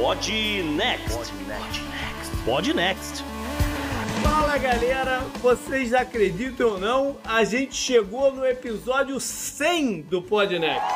Pod Next. Pod Next. Fala galera, vocês acreditam ou não? A gente chegou no episódio 100 do Pod Next.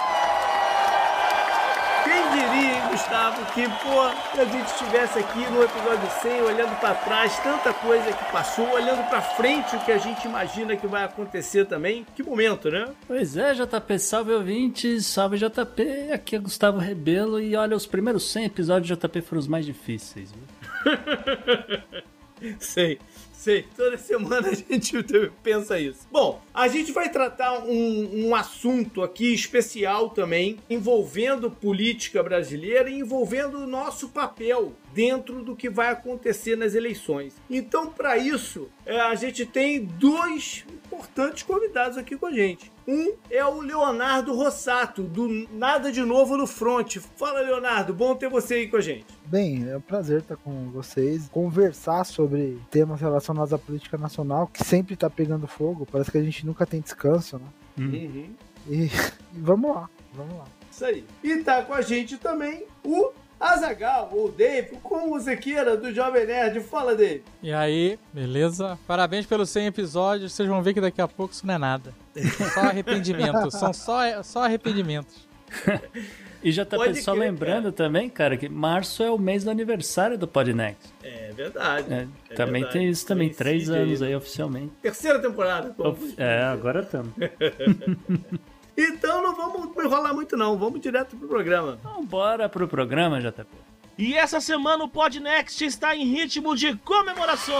Quem diria, hein, Gustavo, que, pô, a gente estivesse aqui no episódio 100, olhando pra trás, tanta coisa que passou, olhando pra frente o que a gente imagina que vai acontecer também. Que momento, né? Pois é, JP, salve ouvintes, salve JP, aqui é Gustavo Rebelo e olha, os primeiros 100 episódios de JP foram os mais difíceis, viu? Sei. Sei, toda semana a gente pensa isso. Bom, a gente vai tratar um, um, assunto aqui especial também, envolvendo política brasileira e envolvendo o nosso papel dentro do que vai acontecer nas eleições. Então, para isso, é, a gente tem dois importantes convidados aqui com a gente. Um é o Leonardo Rossato, do Nada de Novo no Front. Fala, Leonardo, bom ter você aí com a gente. Bem, é um prazer estar com vocês, conversar sobre temas relacionados à política nacional, que sempre está pegando fogo, parece que a gente nunca tem descanso, né? Uhum. E, e vamos lá, vamos lá. Isso aí. E tá com a gente também o Azagal, ou Dave, como você queira, do Jovem Nerd. Fala, Dave. E aí, beleza? Parabéns pelos 100 episódios. Vocês vão ver que daqui a pouco isso não é nada. Só arrependimento. São só, só arrependimentos. E já tá só lembrando cara. também, cara, que março é o mês do aniversário do Podnext. É verdade. É, é também verdade. tem isso também, três anos aí oficialmente. Terceira temporada. É, agora estamos. Então não vamos enrolar muito não, vamos direto pro programa. Então bora pro programa, JP. E essa semana o Podnext está em ritmo de comemorações.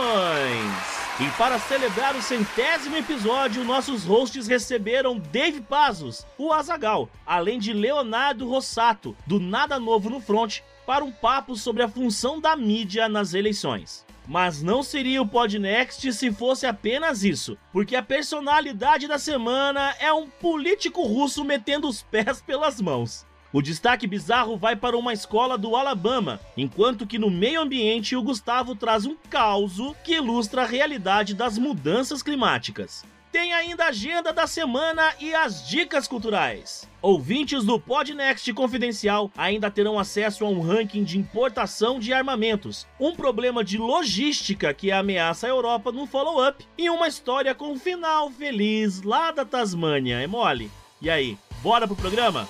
E para celebrar o centésimo episódio, nossos hosts receberam Dave Pazos, o Azagal, além de Leonardo Rossato, do Nada Novo no Front, para um papo sobre a função da mídia nas eleições. Mas não seria o Podnext se fosse apenas isso, porque a personalidade da semana é um político russo metendo os pés pelas mãos. O destaque bizarro vai para uma escola do Alabama, enquanto que no meio ambiente o Gustavo traz um caos que ilustra a realidade das mudanças climáticas. Tem ainda a agenda da semana e as dicas culturais. Ouvintes do Podnext Confidencial ainda terão acesso a um ranking de importação de armamentos, um problema de logística que ameaça a Europa no follow-up e uma história com um final feliz lá da Tasmânia. É mole? E aí, bora pro programa?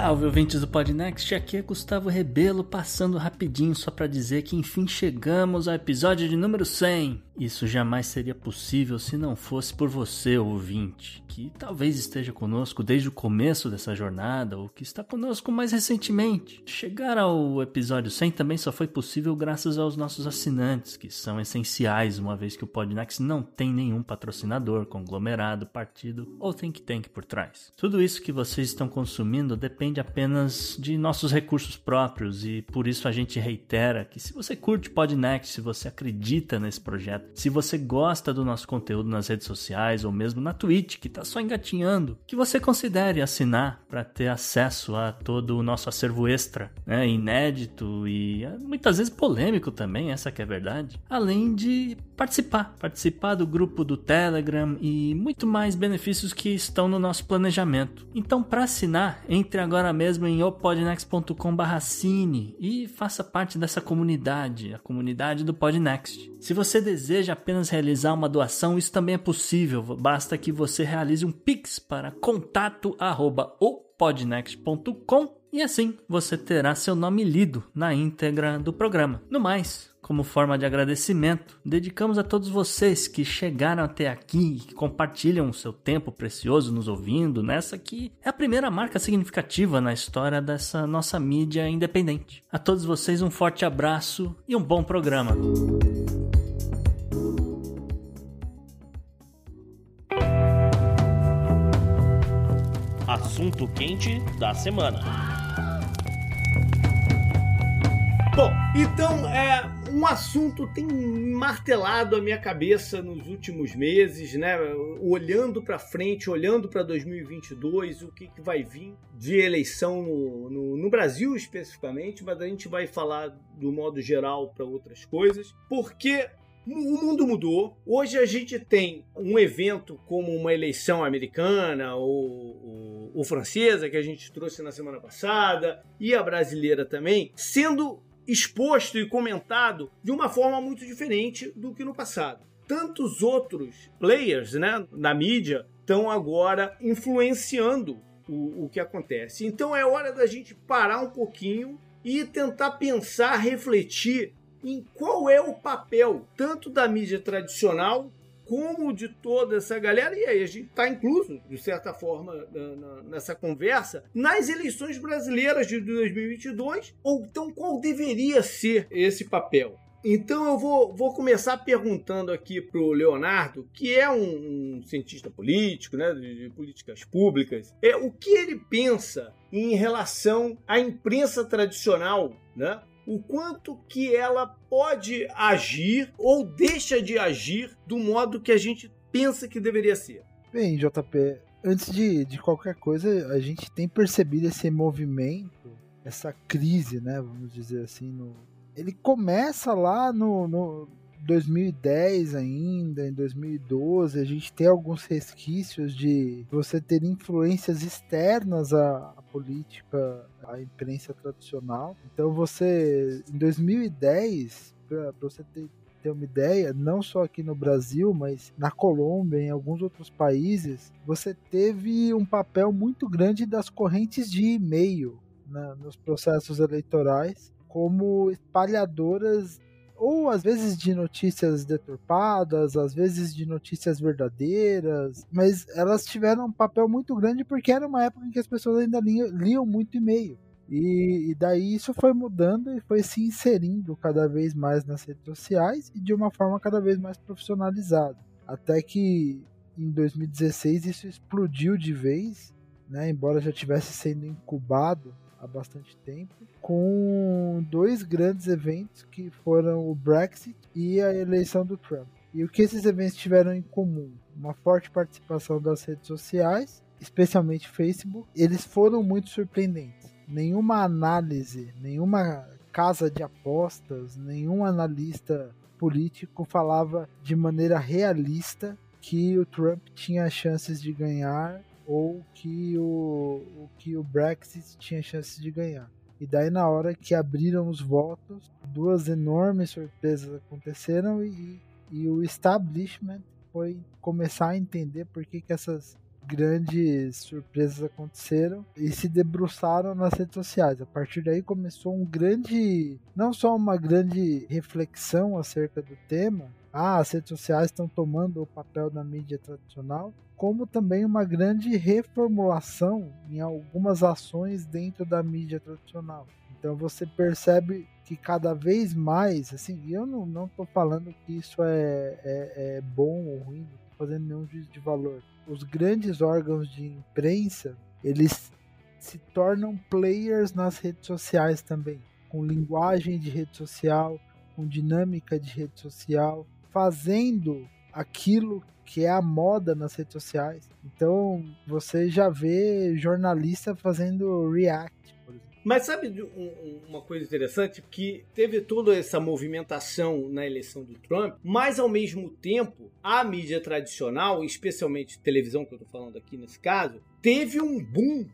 Salve ouvintes do Podnext, aqui é Gustavo Rebelo passando rapidinho só para dizer que enfim chegamos ao episódio de número 100. Isso jamais seria possível se não fosse por você, ouvinte, que talvez esteja conosco desde o começo dessa jornada ou que está conosco mais recentemente. Chegar ao episódio 100 também só foi possível graças aos nossos assinantes, que são essenciais uma vez que o Podnext não tem nenhum patrocinador, conglomerado, partido ou think tank por trás. Tudo isso que vocês estão consumindo depende apenas de nossos recursos próprios e por isso a gente reitera que se você curte Podnext, se você acredita nesse projeto, se você gosta do nosso conteúdo nas redes sociais ou mesmo na Twitch, que está só engatinhando, que você considere assinar para ter acesso a todo o nosso acervo extra, né, inédito e é, muitas vezes polêmico também, essa que é a verdade. Além de participar, participar do grupo do Telegram e muito mais benefícios que estão no nosso planejamento. Então, para assinar, entre agora mesmo em opodnext.com/cine e faça parte dessa comunidade, a comunidade do Podnext. Se você deseja apenas realizar uma doação, isso também é possível. Basta que você realize um Pix para contato@opodnext.com e assim você terá seu nome lido na íntegra do programa. No mais, como forma de agradecimento, dedicamos a todos vocês que chegaram até aqui e que compartilham o seu tempo precioso nos ouvindo nessa que é a primeira marca significativa na história dessa nossa mídia independente. A todos vocês um forte abraço e um bom programa. Assunto quente da semana. Bom, então é um assunto tem martelado a minha cabeça nos últimos meses, né? Olhando para frente, olhando para 2022, o que, que vai vir de eleição no, no, no, Brasil especificamente, mas a gente vai falar do modo geral para outras coisas, porque O mundo mudou. Hoje a gente tem um evento como uma eleição americana ou, ou, ou, francesa, que a gente trouxe na semana passada, e a brasileira também, sendo exposto e comentado de uma forma muito diferente do que no passado. Tantos outros players né, na mídia estão agora influenciando o, o que acontece. Então é hora da gente parar um pouquinho e tentar pensar, refletir em qual é o papel tanto da mídia tradicional como de toda essa galera, e aí a gente está incluso, de certa forma, nessa conversa, nas eleições brasileiras de 2022, ou então qual deveria ser esse papel? Então eu vou, vou começar perguntando aqui para o Leonardo, que é um, um, cientista político, né, de, de políticas públicas, é o que ele pensa em relação à imprensa tradicional, né? O quanto que ela pode agir ou deixa de agir do modo que a gente pensa que deveria ser. Bem, JP, antes de, de qualquer coisa, a gente tem percebido esse movimento, essa crise, né, vamos dizer assim, no, ele começa lá no, no 2010 ainda, em 2012, a gente tem alguns resquícios de você ter influências externas à, política, à imprensa tradicional. Então você, em 2010, para você ter, ter uma ideia, não só aqui no Brasil, mas na Colômbia, em alguns outros países, você teve um papel muito grande das correntes de e-mail né, nos processos eleitorais como espalhadoras ou às vezes de notícias deturpadas, às vezes de notícias verdadeiras, mas elas tiveram um papel muito grande porque era uma época em que as pessoas ainda liam, liam muito e-mail. E, e, daí isso foi mudando e foi se inserindo cada vez mais nas redes sociais e de uma forma cada vez mais profissionalizada. Até que em 2016 isso explodiu de vez, né, embora já tivesse sendo incubado há bastante tempo, com dois grandes eventos que foram o Brexit e a eleição do Trump. E o que esses eventos tiveram em comum? Uma forte participação das redes sociais, especialmente Facebook. Eles foram muito surpreendentes. Nenhuma análise, nenhuma casa de apostas, nenhum analista político falava de maneira realista que o Trump tinha chances de ganhar ou que o, o que o Brexit tinha chances de ganhar. E daí na hora que abriram os votos, duas enormes surpresas aconteceram e, e o establishment foi começar a entender por que, que essas grandes surpresas aconteceram e se debruçaram nas redes sociais. A partir daí começou um grande, não só uma grande reflexão acerca do tema, ah, as redes sociais estão tomando o papel da mídia tradicional, como também uma grande reformulação em algumas ações dentro da mídia tradicional. Então você percebe que cada vez mais, assim, eu não estou falando que isso é, é, é bom ou ruim, não estou fazendo nenhum juízo de valor. Os grandes órgãos de imprensa, eles se tornam players nas redes sociais também, com linguagem de rede social, com dinâmica de rede social, fazendo aquilo que é a moda nas redes sociais. Então você já vê jornalista fazendo react, por exemplo. Mas sabe uma coisa interessante? Que teve toda essa movimentação na eleição do Trump, mas ao mesmo tempo a mídia tradicional, especialmente televisão, que eu estou falando aqui nesse caso, teve um boom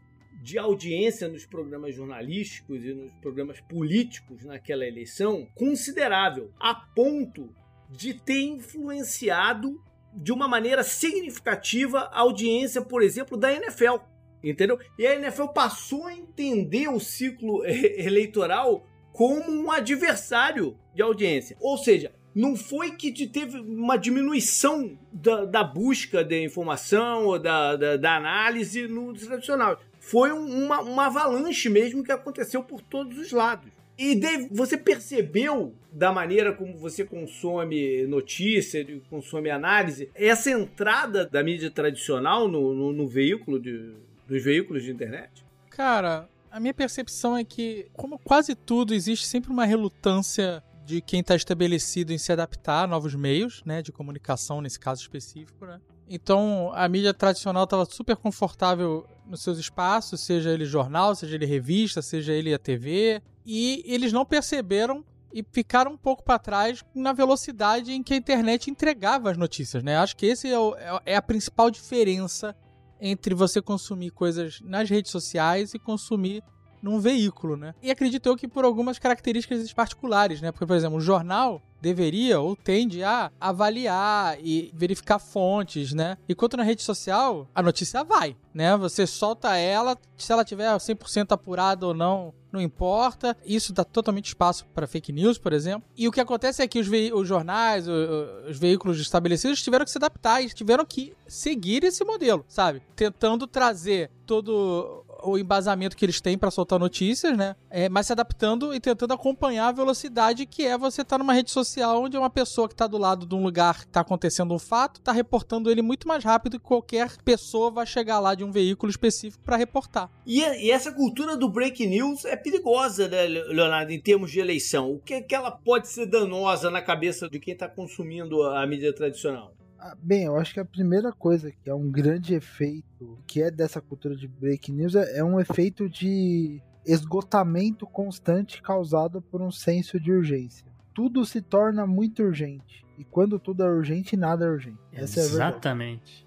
de audiência nos programas jornalísticos e nos programas políticos naquela eleição considerável, a ponto de ter influenciado de uma maneira significativa a audiência, por exemplo, da NFL. Entendeu? E a NFL passou a entender o ciclo eleitoral como um adversário de audiência. Ou seja, não foi que teve uma diminuição da, da busca de informação ou da, da, da análise no tradicional. Foi uma, uma avalanche mesmo que aconteceu por todos os lados. E Dave, você percebeu da maneira como você consome notícia, consome análise, essa entrada da mídia tradicional no, no, no veículo de, dos veículos de internet? Cara, a minha percepção é que, como quase tudo, existe sempre uma relutância de quem está estabelecido em se adaptar a novos meios, né, de comunicação nesse caso específico, né? Então, a mídia tradicional estava super confortável nos seus espaços, seja ele jornal, seja ele revista, seja ele a TV, e eles não perceberam e ficaram um pouco para trás na velocidade em que a internet entregava as notícias, né? Acho que esse é, o, é a principal diferença entre você consumir coisas nas redes sociais e consumir num veículo, né? E acredito que por algumas características particulares, né? Porque, por exemplo, o jornal deveria ou tende a avaliar e verificar fontes, né? Enquanto na rede social, a notícia vai, né? Você solta ela, se ela tiver 100% apurada ou não, não importa. Isso dá totalmente espaço para fake news, por exemplo. E o que acontece é que os, os jornais, os, os veículos estabelecidos tiveram que se adaptar e tiveram que seguir esse modelo, sabe? Tentando trazer todo o embasamento que eles têm para soltar notícias, né? É, mas se adaptando e tentando acompanhar a velocidade que é você estar tá numa rede social onde uma pessoa que está do lado de um lugar que está acontecendo um fato está reportando ele muito mais rápido que qualquer pessoa vai chegar lá de um veículo específico para reportar. E, e, essa cultura do break news é perigosa, né, Leonardo, em termos de eleição. O que, é que ela pode ser danosa na cabeça de quem está consumindo a mídia tradicional? Ah, bem, eu acho que a primeira coisa que é um grande efeito que é dessa cultura de break news é, é um efeito de esgotamento constante causado por um senso de urgência. Tudo se torna muito urgente. E quando tudo é urgente, nada é urgente. Essa Exatamente. É,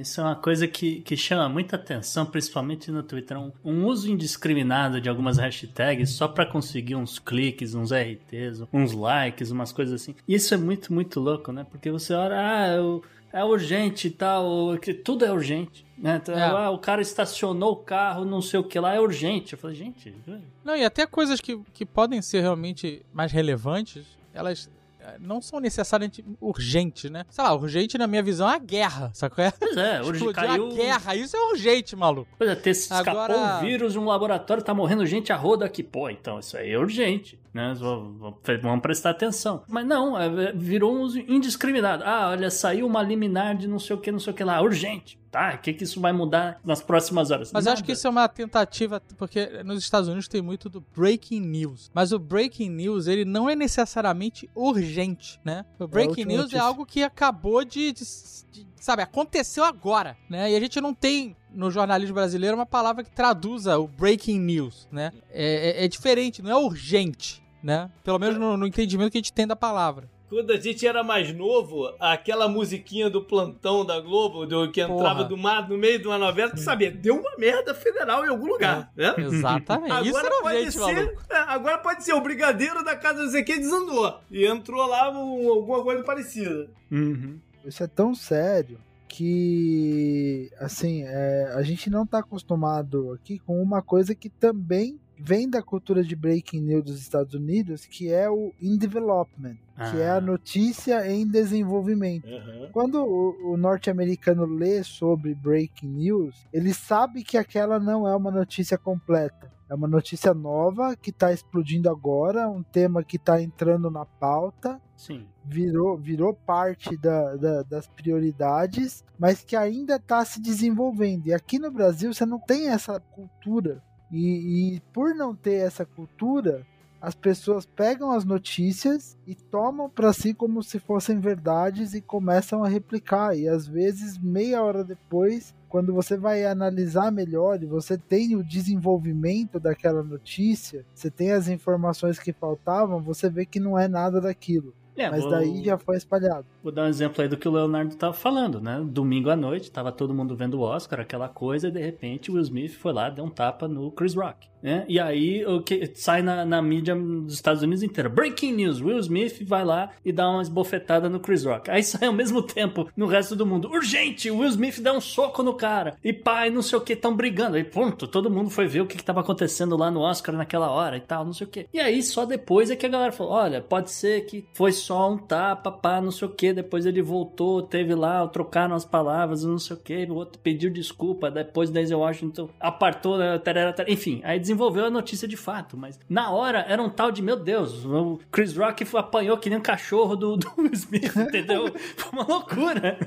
isso é uma coisa que, que chama muita atenção, principalmente no Twitter. Um, um uso indiscriminado de algumas hashtags só para conseguir uns cliques, uns RTs, uns likes, umas coisas assim. E isso é muito, muito louco, né? Porque você olha, ah, é urgente e tal, que tudo é urgente. Né? Então, é. ah, o cara estacionou o carro, não sei o que lá, é urgente. Eu falei, gente. Não, e até coisas que, que podem ser realmente mais relevantes, elas não são necessariamente urgentes, né? Sei lá, urgente na minha visão é a guerra, sacou? Pois é, hoje caiu... a guerra, isso é urgente, maluco. Pois é, ter escapou Agora... um vírus um laboratório, tá morrendo gente a roda aqui. Pô, então isso aí é urgente, né? Vamos prestar atenção. Mas não, é, virou um uso indiscriminado. Ah, olha, saiu uma liminar de não sei o que, não sei o que lá, urgente tá? O que, que isso vai mudar nas próximas horas? Mas Nada. acho que isso é uma tentativa, porque nos Estados Unidos tem muito do breaking news. Mas o breaking news, ele não é necessariamente urgente, né? O breaking é news notícia. é algo que acabou de, de, de, sabe, aconteceu agora, né? E a gente não tem no jornalismo brasileiro uma palavra que traduza o breaking news, né? É, é, é diferente, não é urgente, né? Pelo menos no, no entendimento que a gente tem da palavra quando a gente era mais novo, aquela musiquinha do plantão da Globo, do, que entrava do mar no meio de uma novela, tu sabia, deu uma merda federal em algum lugar, é, né? Exatamente. Agora Isso era pode gente, ser, é, agora pode ser o brigadeiro da casa do Zequê desandou e entrou lá um, alguma coisa parecida. Uhum. Isso é tão sério que assim é, a gente não está acostumado aqui com uma coisa que também vem da cultura de breaking news dos Estados Unidos, que é o in development, ah. que é a ah. notícia em desenvolvimento. Uhum. Quando o, o norte-americano lê sobre breaking news, ele sabe que aquela não é uma notícia completa. É uma notícia nova que está explodindo agora, um tema que está entrando na pauta. Sim. Virou, virou parte da, da, das prioridades, mas que ainda está se desenvolvendo. E aqui no Brasil você não tem essa cultura e, e por não ter essa cultura, as pessoas pegam as notícias e tomam para si como se fossem verdades e começam a replicar. E às vezes, meia hora depois, quando você vai analisar melhor e você tem o desenvolvimento daquela notícia, você tem as informações que faltavam, você vê que não é nada daquilo. É, Mas vou... daí já foi espalhado. Vou dar um exemplo aí do que o Leonardo tava falando, né? Domingo à noite, tava todo mundo vendo o Oscar, aquela coisa, e de repente o Will Smith foi lá, deu um tapa no Chris Rock. Né? E aí o que sai na, na mídia dos Estados Unidos inteira. Breaking news, Will Smith vai lá e dá uma esbofetada no Chris Rock. Aí sai ao mesmo tempo no resto do mundo. Urgente, Will Smith dá um soco no cara. E pai, não sei o que, tão brigando. Aí ponto, todo mundo foi ver o que, que tava acontecendo lá no Oscar naquela hora e tal, não sei o que. E aí só depois é que a galera falou, olha, pode ser que foi só um tapa, pá, não sei o que. Depois ele voltou, teve lá, trocaram as palavras, não sei o que. O outro pediu desculpa, depois Denzel Washington apartou, né, tarara. enfim. Aí desenvolveu a notícia de fato, mas na hora era um tal de, meu Deus, o Chris Rock apanhou que nem um cachorro do, do Smith, entendeu? foi uma loucura.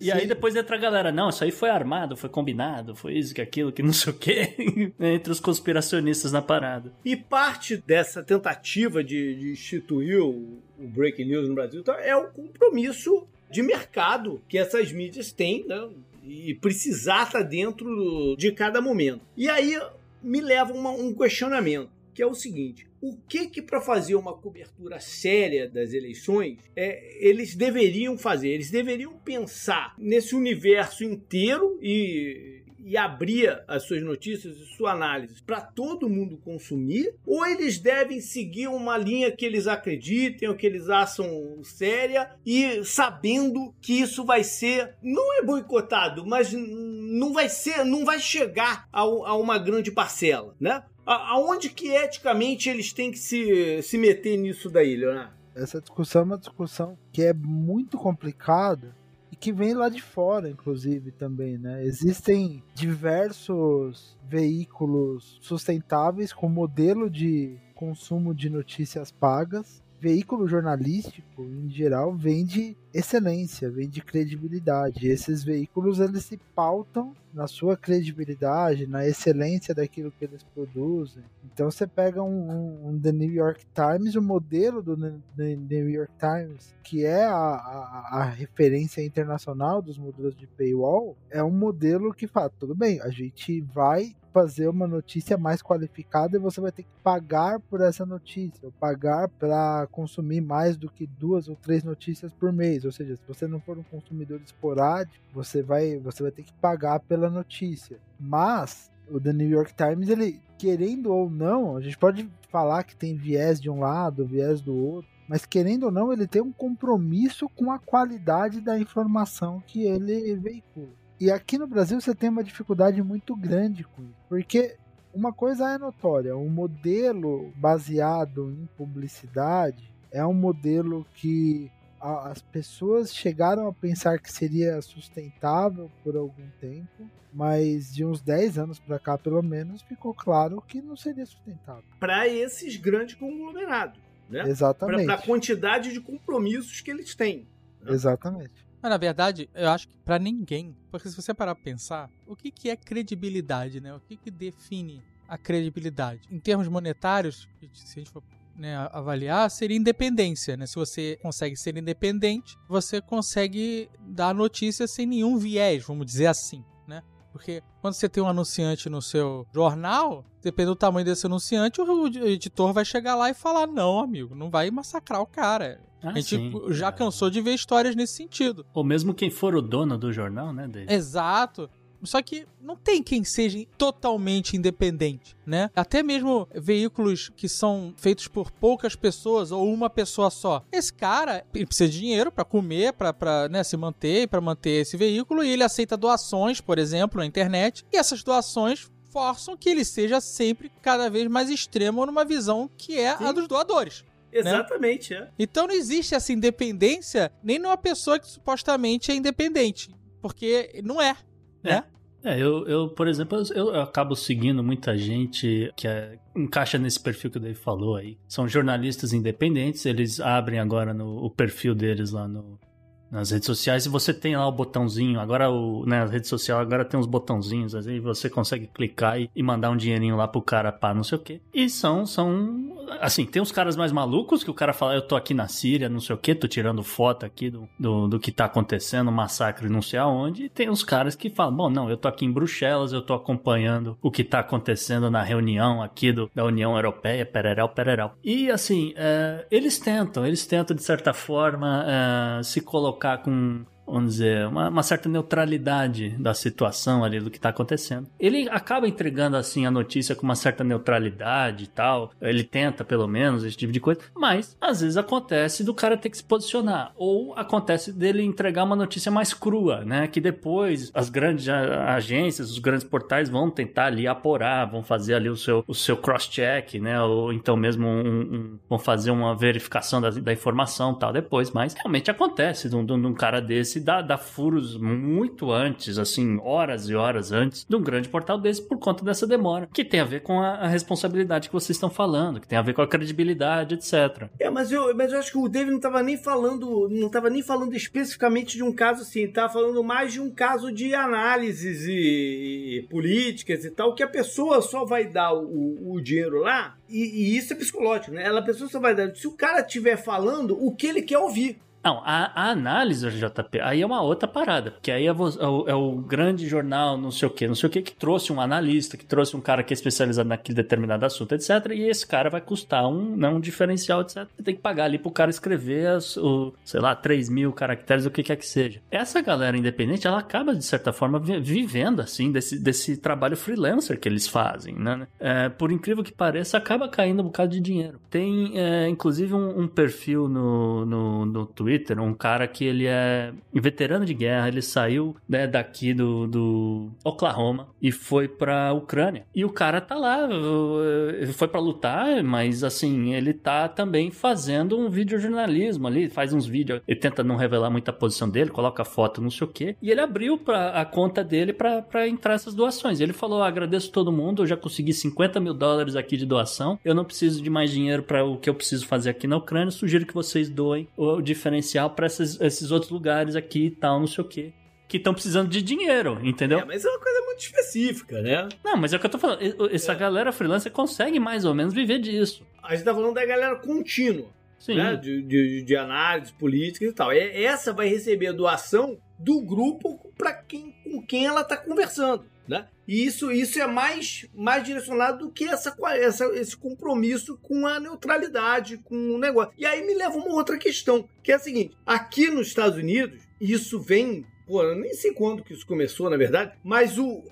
e Sim. aí depois entra a galera, não, isso aí foi armado, foi combinado, foi isso, que aquilo, que não sei o quê, entre os conspiracionistas na parada. E parte dessa tentativa de, de instituir o, o Breaking News no Brasil então, é o compromisso de mercado que essas mídias têm, né? E precisar estar dentro de cada momento. E aí me leva a um questionamento. que é o seguinte: o que que para fazer uma cobertura séria das eleições é, eles deveriam fazer? Eles deveriam pensar nesse universo inteiro e e abrir as suas notícias e sua análise para todo mundo consumir, ou eles devem seguir uma linha que eles acreditem ou que eles acham séria e sabendo que isso vai ser não é boicotado, mas não vai ser, não vai chegar a, a uma grande parcela, né? Aonde que eticamente eles têm que se, se meter nisso daí, Leonardo? Essa discussão é uma discussão que é muito complicada que vem lá de fora, inclusive, também, né? Existem diversos veículos sustentáveis com modelo de consumo de notícias pagas veículo jornalístico, em geral, vende excelência, vende credibilidade. Esses veículos eles se pautam na sua credibilidade, na excelência daquilo que eles produzem. Então você pega um, um, um The New York Times, o modelo do The New York Times, que é a, a, a, referência internacional dos modelos de paywall, é um modelo que fala, tudo bem, a gente vai fazer uma notícia mais qualificada e você vai ter que pagar por essa notícia, ou pagar para consumir mais do que duas ou três notícias por mês. Ou seja, se você não for um consumidor esporádico, você vai, você vai ter que pagar pela notícia. Mas o The New York Times, ele querendo ou não, a gente pode falar que tem viés de um lado, viés do outro, mas querendo ou não, ele tem um compromisso com a qualidade da informação que ele veicula. E aqui no Brasil você tem uma dificuldade muito grande com isso, porque uma coisa é notória, o um modelo baseado em publicidade é um modelo que as pessoas chegaram a pensar que seria sustentável por algum tempo, mas de uns 10 anos para cá, pelo menos, ficou claro que não seria sustentável. Para esses grandes conglomerados, né? Exatamente. Para a quantidade de compromissos que eles têm. Né? Exatamente. Mas, na verdade, eu acho que para ninguém, porque se você parar pra pensar, o que, que é credibilidade, né? O que, que define a credibilidade? Em termos monetários, se a gente for né, avaliar, seria independência, né? Se você consegue ser independente, você consegue dar notícia sem nenhum viés, vamos dizer assim, né? Porque quando você tem um anunciante no seu jornal, dependendo do tamanho desse anunciante, o editor vai chegar lá e falar: não, amigo, não vai massacrar o cara. Ah, a gente sim, já cansou de ver histórias nesse sentido. Ou mesmo quem for o dono do jornal, né, David? Exato. Só que não tem quem seja totalmente independente, né? Até mesmo veículos que são feitos por poucas pessoas ou uma pessoa só. Esse cara precisa de dinheiro para comer, para né, se manter, para manter esse veículo e ele aceita doações, por exemplo, na internet. E essas doações forçam que ele seja sempre cada vez mais extremo numa visão que é Sim. a dos doadores. Né? Exatamente, né? é. Então não existe essa independência nem numa pessoa que supostamente é independente. Porque não é, é. né? É, eu, eu, por exemplo, eu, eu acabo seguindo muita gente que é, encaixa nesse perfil que o Dave falou aí. São jornalistas independentes, eles abrem agora no, o perfil deles lá no, nas redes sociais e você tem lá o botãozinho. Agora o, né, a rede social agora tem uns botãozinhos, aí você consegue clicar e, e mandar um dinheirinho lá pro cara para não sei o quê. E são, são, assim, tem uns caras mais malucos que o cara fala, eu tô aqui na Síria, não sei o quê, tô tirando foto aqui do, do, do que tá acontecendo, massacre não sei aonde. E tem uns caras que falam, bom, não, eu tô aqui em Bruxelas, eu tô acompanhando o que tá acontecendo na reunião aqui do, da União Europeia, pereréu, pereréu. E assim, é, eles tentam, eles tentam de certa forma é, se colocar colocar com vamos dizer, uma, uma, certa neutralidade da situação ali, do que está acontecendo. Ele acaba entregando, assim, a notícia com uma certa neutralidade e tal. Ele tenta, pelo menos, esse tipo de coisa. Mas, às vezes, acontece do cara ter que se posicionar. Ou acontece dele entregar uma notícia mais crua, né? Que depois as grandes agências, os grandes portais vão tentar ali apurar, vão fazer ali o seu, o seu cross-check, né? Ou então mesmo um, um, vão fazer uma verificação da, da informação tal depois. Mas realmente acontece de um cara desse desse dá, dá furos muito antes, assim, horas e horas antes de um grande portal desse por conta dessa demora, que tem a ver com a, a responsabilidade que vocês estão falando, que tem a ver com a credibilidade, etc. É, mas eu, mas eu acho que o David não estava nem falando, não estava nem falando especificamente de um caso assim, estava falando mais de um caso de análises e, e, políticas e tal, que a pessoa só vai dar o, o dinheiro lá, e, e, isso é psicológico, né? Ela, a pessoa só vai dar. Se o cara estiver falando o que ele quer ouvir. Não, a, a análise JP, aí é uma outra parada, porque aí é, vo- é o, é o grande jornal, não sei o que, não sei o que, que trouxe um analista, que trouxe um cara que é especializado naquele determinado assunto, etc. E esse cara vai custar um, né, um diferencial, etc. Você tem que pagar ali pro cara escrever, as, o, sei lá, 3 mil caracteres, o que quer que seja. Essa galera independente, ela acaba, de certa forma, vi- vivendo, assim, desse, desse trabalho freelancer que eles fazem, né? É, por incrível que pareça, acaba caindo um bocado de dinheiro. Tem, é, inclusive, um, um perfil no, no, no Twitter, um cara que ele é veterano de guerra, ele saiu né, daqui do, do Oklahoma e foi pra Ucrânia. E o cara tá lá, foi pra lutar, mas assim, ele tá também fazendo um videojornalismo ali, faz uns vídeos, ele tenta não revelar muita posição dele, coloca foto, não sei o quê. E ele abriu pra, a conta dele pra entrar essas doações. Ele falou: "Ah, agradeço todo mundo, eu já consegui 50 mil dólares aqui de doação, eu não preciso de mais dinheiro para o que eu preciso fazer aqui na Ucrânia, sugiro que vocês doem o diferencial pra esses, esses outros lugares aqui e tal, não sei o quê. Que estão precisando de dinheiro, entendeu? É, mas é uma coisa muito específica, né? Não, mas é o que eu tô falando. Essa É. galera freelancer consegue mais ou menos viver disso. A gente tá falando da galera contínua, Sim. né? De, de, de análise política e tal. E essa vai receber a doação do grupo para quem, com quem ela tá conversando, né? E isso, isso é mais, mais direcionado do que essa, essa, esse compromisso com a neutralidade, com o negócio. E aí me leva uma outra questão, que é a seguinte: aqui nos Estados Unidos, isso vem. Pô, eu nem sei quando que isso começou, na verdade, mas o,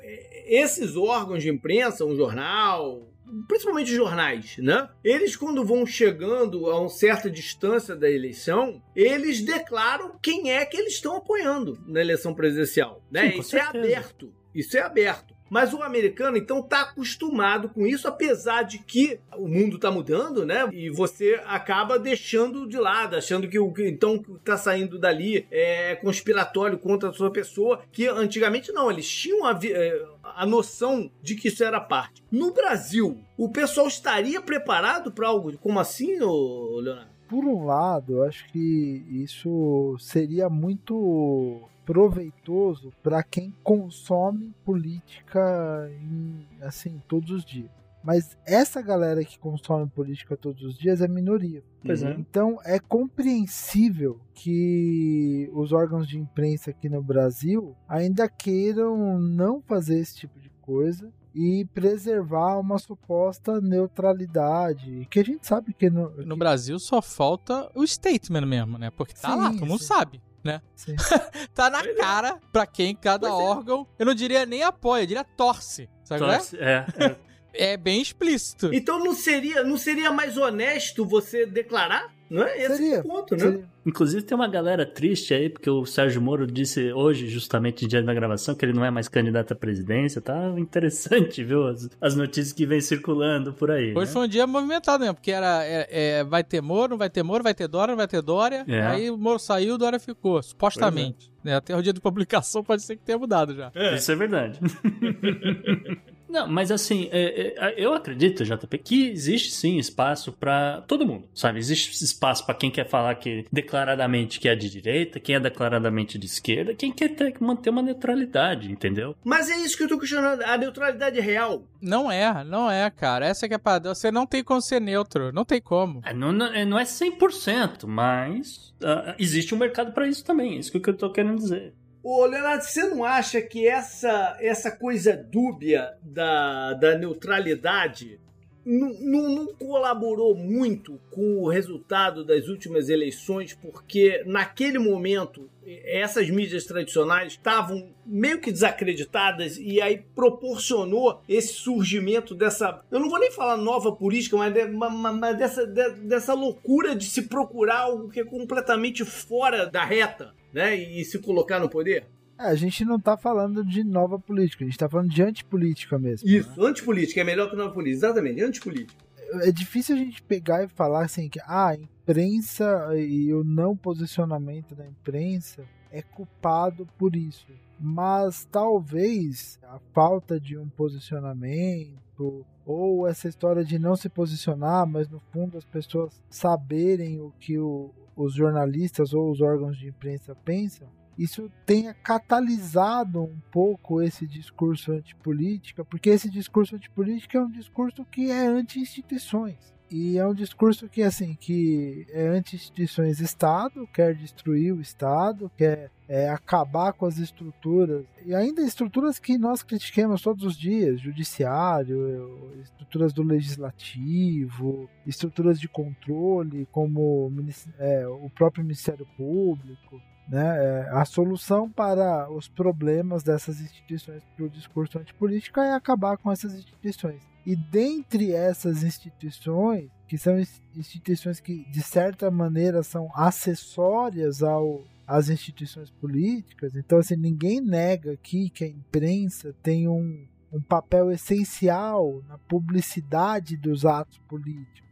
esses órgãos de imprensa, um jornal, principalmente jornais, né? Eles, quando vão chegando a uma certa distância da eleição, eles declaram quem é que eles estão apoiando na eleição presidencial, né? Sim, Isso é certeza. aberto. Isso é aberto. Mas o americano, então, tá acostumado com isso, apesar de que o mundo tá mudando, né? E você acaba deixando de lado, achando que o que então o que tá saindo dali é conspiratório contra a sua pessoa, que antigamente não, eles tinham a, eh, a noção de que isso era parte. No Brasil, o pessoal estaria preparado para algo como assim, Leonardo? Por um lado, eu acho que isso seria muito proveitoso para quem consome política em, assim todos os dias. Mas essa galera que consome política todos os dias é minoria. Pois é. Então é compreensível que os órgãos de imprensa aqui no Brasil ainda queiram não fazer esse tipo de coisa e preservar uma suposta neutralidade, que a gente sabe que no, No que- Brasil só falta o statement mesmo, né? Porque tá Sim, lá, todo mundo sim. sabe, né? Sim. tá na é. cara pra quem cada Pois é. órgão, eu não diria nem apoia, eu diria torce. Sabe é? Torce- é, é. É bem explícito. Então não seria, não seria mais honesto você declarar? Não é esse Seria, o ponto, né? seria. Inclusive tem uma galera triste aí, porque o Sérgio Moro disse hoje, justamente dia da gravação, que ele não é mais candidato à presidência. Tá interessante, viu? As, as notícias que vem circulando por aí. Hoje né? foi um dia movimentado mesmo, porque era é, é, vai ter Moro, não vai ter Moro, vai ter Dória, não vai ter Dória. É. Aí o Moro saiu, Dória ficou, supostamente. Né, até o dia de publicação pode ser que tenha mudado já. É. Isso é verdade. Não, mas assim, é, é, eu acredito, JP, que existe sim espaço pra todo mundo, sabe? Existe espaço pra quem quer falar que declaradamente que é de direita, quem é declaradamente de esquerda, quem quer ter, manter uma neutralidade, entendeu? Mas é isso que eu tô questionando, a neutralidade real. Não é, não é, cara. Essa que é a parada. Você não tem como ser neutro, não tem como. É, Não, não, é- não é 100%, mas ah, existe um mercado pra isso também, é isso que eu tô querendo dizer. Ô, Leonardo, você não acha que essa, essa coisa dúbia da, da neutralidade não, não, não colaborou muito com o resultado das últimas eleições? Porque naquele momento essas mídias tradicionais estavam meio que desacreditadas e aí proporcionou esse surgimento dessa. Eu não vou nem falar nova política, mas, de- ma- ma- mas dessa, de- dessa loucura de se procurar algo que é completamente fora da reta, né? E, se colocar no poder. É, a gente não tá falando de nova política, a gente tá falando de antipolítica mesmo. né? Isso, antipolítica é melhor que nova política. Exatamente, antipolítica. É difícil a gente pegar e falar assim que ah, a imprensa e o não posicionamento da imprensa é culpado por isso. Mas talvez a falta de um posicionamento ou essa história de não se posicionar, mas no fundo as pessoas saberem o que o- os jornalistas ou os órgãos de imprensa pensam, isso tenha catalisado um pouco esse discurso antipolítica, porque esse discurso antipolítica é um discurso que é anti-instituições. E é um discurso que, assim, que é anti-instituições Estado, quer destruir o Estado, quer é, acabar com as estruturas, e ainda estruturas que nós critiquemos todos os dias, judiciário, estruturas do legislativo, estruturas de controle, como é, o próprio Ministério Público. Né? É, a solução para os problemas dessas instituições para o discurso antipolítico é acabar com essas instituições. E dentre essas instituições, que são instituições que de certa maneira são acessórias ao, às instituições políticas, então assim, ninguém nega aqui que a imprensa tem um, um papel essencial na publicidade dos atos políticos.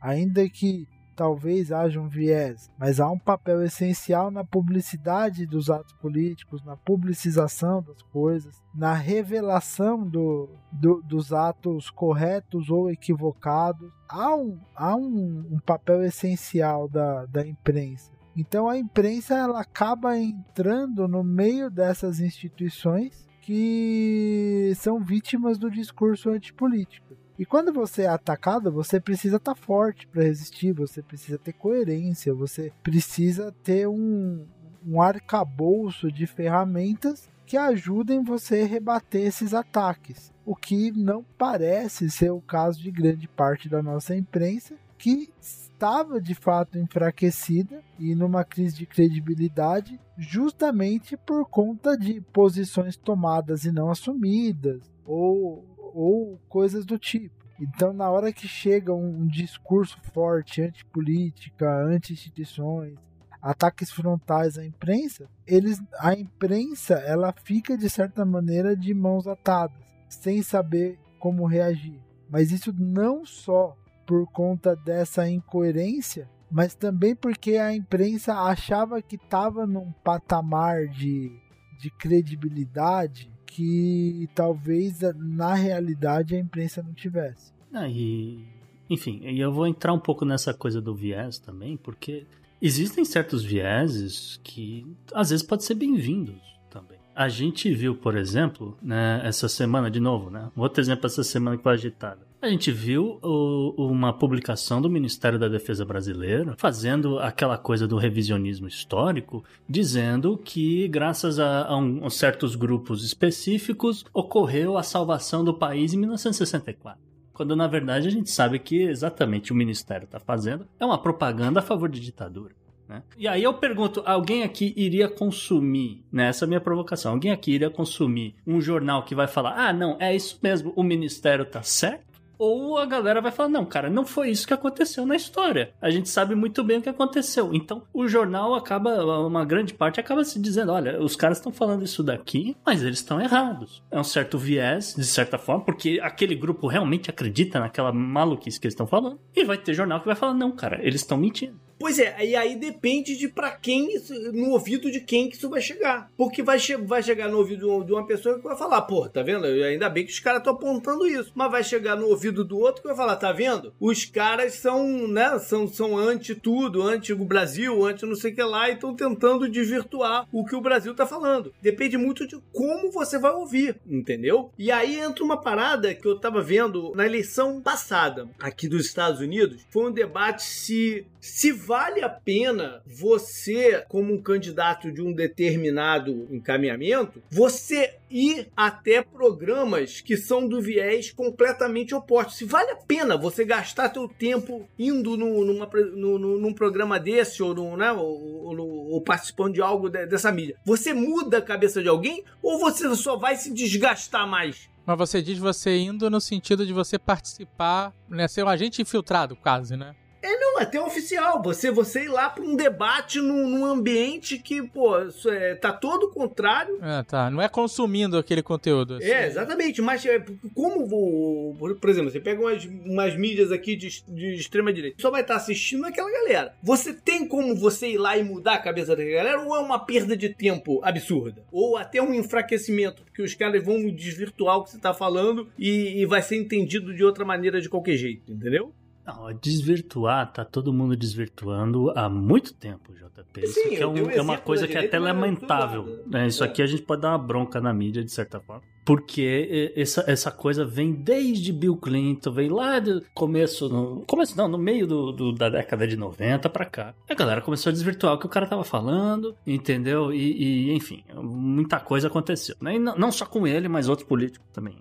Ainda que talvez haja um viés, mas há um papel essencial na publicidade dos atos políticos, na publicização das coisas, na revelação do, do, dos atos corretos ou equivocados. Há um, há um, um papel essencial da, da imprensa. Então a imprensa ela acaba entrando no meio dessas instituições que são vítimas do discurso antipolítico. E quando você é atacado, você precisa estar tá forte para resistir, você precisa ter coerência, você precisa ter um, um arcabouço de ferramentas que ajudem você a rebater esses ataques. O que não parece ser o caso de grande parte da nossa imprensa, que estava de fato enfraquecida e numa crise de credibilidade, justamente por conta de posições tomadas e não assumidas, ou ou coisas do tipo. Então, na hora que chega um, um discurso forte antipolítica, anti-instituições, ataques frontais à imprensa, eles, a imprensa ela fica de certa maneira de mãos atadas, sem saber como reagir. Mas isso não só por conta dessa incoerência, mas também porque a imprensa achava que estava num patamar de, de credibilidade que talvez na realidade a imprensa não tivesse. Ah, e, enfim, eu vou entrar um pouco nessa coisa do viés também, porque existem certos vieses que às vezes podem ser bem-vindos também. A gente viu, por exemplo, né, essa semana de novo, né? Um outro exemplo essa semana que foi agitada. A gente viu o, uma publicação do Ministério da Defesa brasileiro fazendo aquela coisa do revisionismo histórico, dizendo que, graças a, a, um, a certos grupos específicos, ocorreu a salvação do país em 1964 quando na verdade a gente sabe que exatamente o ministério está fazendo é uma propaganda a favor de ditadura. Né? E aí eu pergunto, alguém aqui iria consumir, nessa né, é minha provocação, alguém aqui iria consumir um jornal que vai falar, ah, não, é isso mesmo, o ministério tá certo? Ou a galera vai falar: não, cara, não foi isso que aconteceu na história. A gente sabe muito bem o que aconteceu. Então, o jornal acaba, uma grande parte acaba se dizendo: olha, os caras estão falando isso daqui, mas eles estão errados. É um certo viés, de certa forma, porque aquele grupo realmente acredita naquela maluquice que eles estão falando. E vai ter jornal que vai falar: não, cara, eles estão mentindo. Pois é, e aí depende de para quem, no ouvido de quem que isso vai chegar. Porque vai, che vai chegar no ouvido de uma pessoa que vai falar, pô, tá vendo? Ainda bem que os caras estão apontando isso. Mas vai chegar no ouvido do outro que vai falar, tá vendo? Os caras são, né, são, são anti tudo, anti o Brasil, anti não sei o que lá, e estão tentando desvirtuar o que o Brasil tá falando. Depende muito de como você vai ouvir, entendeu? E aí entra uma parada que eu tava vendo na eleição passada aqui dos Estados Unidos. Foi um debate se se vale a pena você, como um candidato de um determinado encaminhamento, você ir até programas que são do viés completamente oposto. Se vale a pena você gastar seu tempo indo no, numa, no, no, num programa desse ou, no, né, ou, ou, ou, participando de algo de, dessa mídia, você muda a cabeça de alguém ou você só vai se desgastar mais? Mas você diz você indo no sentido de você participar, né, ser um agente infiltrado quase, né? É, não, é até oficial. Você, você ir lá para um debate num, num, ambiente que, pô, é, tá todo o contrário. É, tá. Não é consumindo aquele conteúdo. Assim. É, exatamente. Mas é, como, por exemplo, você pega umas, umas mídias aqui de, de extrema direita, só vai estar tá assistindo aquela galera. Você tem como você ir lá e mudar a cabeça daquela galera ou é uma perda de tempo absurda? Ou até um enfraquecimento, porque os caras vão desvirtuar o que você tá falando e, e vai ser entendido de outra maneira de qualquer jeito, entendeu? Não, desvirtuar, tá todo mundo desvirtuando há muito tempo, JP. Isso Sim, aqui é, um- é uma coisa que é até é lamentável. tudo né? Isso É. aqui a gente pode dar uma bronca na mídia, de certa forma. Porque essa, essa coisa vem desde Bill Clinton, vem lá do começo, no, começo não, no meio do, do- da década de 90 pra cá. A galera começou a desvirtuar o que o cara tava falando, entendeu? E, e, enfim, muita coisa aconteceu. Né? E não, não só com ele, mas outros políticos também.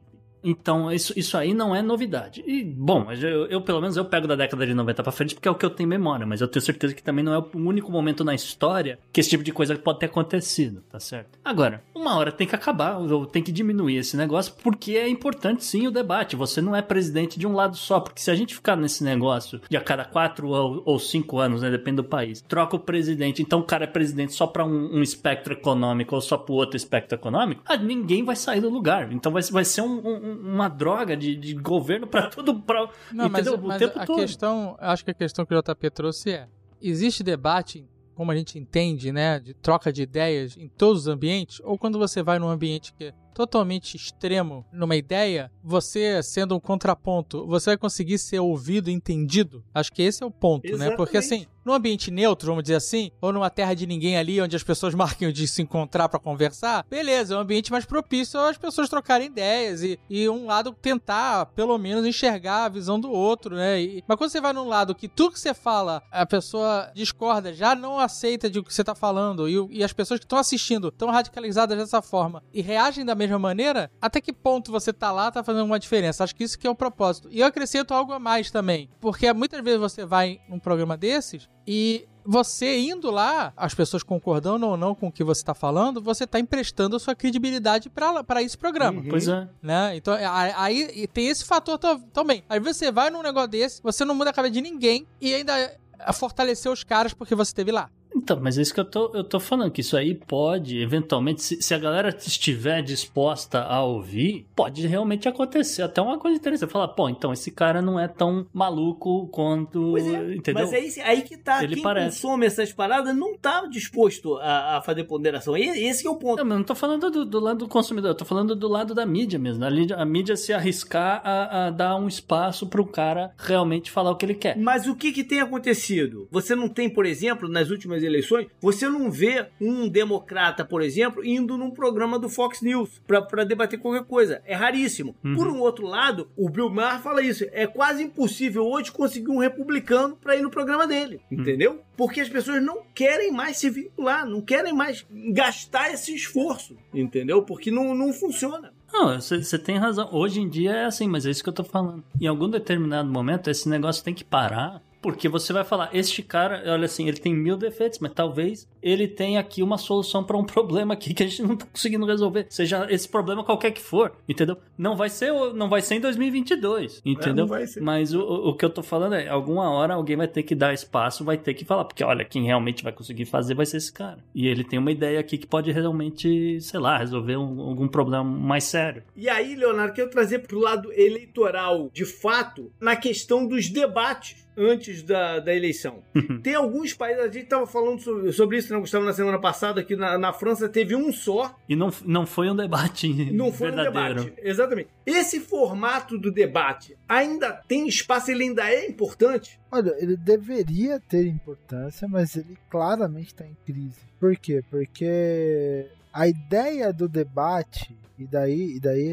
Então, isso, isso aí não é novidade. E, bom, mas eu, eu, pelo menos eu pego da década de 90 pra frente porque é o que eu tenho memória, mas eu tenho certeza que também não é o único momento na história que esse tipo de coisa pode ter acontecido, tá certo? Agora, uma hora tem que acabar, ou tem que diminuir esse negócio, porque é importante sim o debate. Você não é presidente de um lado só, porque se a gente ficar nesse negócio de a cada quatro ou, ou cinco anos, né, depende do país, troca o presidente, então o cara é presidente só pra um, um espectro econômico ou só pro outro espectro econômico, ah, ninguém vai sair do lugar. Então vai, vai ser um- um- uma droga de, de governo pra tudo, pra, Não, mas, entendeu? mas o tempo a todo. questão, acho que a questão que o JP trouxe é: existe debate, como a gente entende, né, de troca de ideias em todos os ambientes, ou quando você vai num ambiente que é totalmente extremo numa ideia, você sendo um contraponto, você vai conseguir ser ouvido, e entendido? Acho que esse é o ponto, né? Porque Exatamente. assim, num ambiente neutro, vamos dizer assim, ou numa terra de ninguém ali, onde as pessoas marquem de se encontrar pra conversar, beleza, é um ambiente mais propício às pessoas trocarem ideias e, e um lado tentar, pelo menos, enxergar a visão do outro, né? E- mas quando você vai num lado que tudo que você fala, a pessoa discorda, já não aceita de o que você tá falando, e, e as pessoas que estão assistindo estão radicalizadas dessa forma e reagem da mesma maneira, até que ponto você tá lá tá fazendo uma diferença? Acho que isso que é o propósito. E eu acrescento algo a mais também, porque muitas vezes você vai num programa desses e você indo lá, as pessoas concordando ou não com o que você está falando, você está emprestando a sua credibilidade para esse programa. Uhum. Pois é. Né? Então, aí tem esse fator to- também. Aí você vai num negócio desse, você não muda a cabeça de ninguém e ainda fortaleceu os caras porque você esteve lá. Então, mas é isso que eu tô, eu tô falando, que isso aí pode, eventualmente, se, se a galera estiver disposta a ouvir, pode realmente acontecer. Até uma coisa interessante. Falar, pô, então esse cara não é tão maluco quanto. É, entendeu? mas aí, aí que tá. Ele Quem parece. consome essas paradas não tá disposto a, a fazer ponderação. Esse é o ponto. Não, mas não tô falando do, do lado do consumidor, eu tô falando do lado da mídia mesmo. A mídia, a mídia se arriscar a, a dar um espaço pro cara realmente falar o que ele quer. Mas o que, que tem acontecido? Você não tem, por exemplo, nas últimas eleições, você não vê um democrata, por exemplo, indo num programa do Fox News pra debater qualquer coisa. É raríssimo. Uhum. Por um outro lado, o Bill Maher fala isso. É quase impossível hoje conseguir um republicano pra ir no programa dele. Entendeu? Porque as pessoas não querem mais se vincular, não querem mais gastar esse esforço. Entendeu? Porque não, não funciona. Não, você tem razão. Hoje em dia é assim, mas é isso que eu tô falando. Em algum determinado momento, esse negócio tem que parar. Porque você vai falar, este cara, olha assim, ele tem mil defeitos, mas talvez ele tenha aqui uma solução para um problema aqui que a gente não tá conseguindo resolver. Seja esse problema qualquer que for, entendeu? Não vai ser, não vai ser em 2022, entendeu? não vai ser. Mas o, o que eu tô falando é, alguma hora alguém vai ter que dar espaço, vai ter que falar, porque olha, quem realmente vai conseguir fazer vai ser esse cara. E ele tem uma ideia aqui que pode realmente, sei lá, resolver um- algum problema mais sério. E aí, Leonardo, quero trazer para o lado eleitoral, de fato, na questão dos debates antes da, da eleição. Tem alguns países, a gente estava falando sobre, sobre isso, né, Gustavo, na semana passada, que na, na França teve um só, E não, não foi um debate não foi um verdadeiro. debate. Exatamente. Esse formato do debate ainda tem espaço, ele ainda é importante? Olha, ele deveria ter importância, mas ele claramente está em crise. Por quê? Porque a ideia do debate, e daí, e daí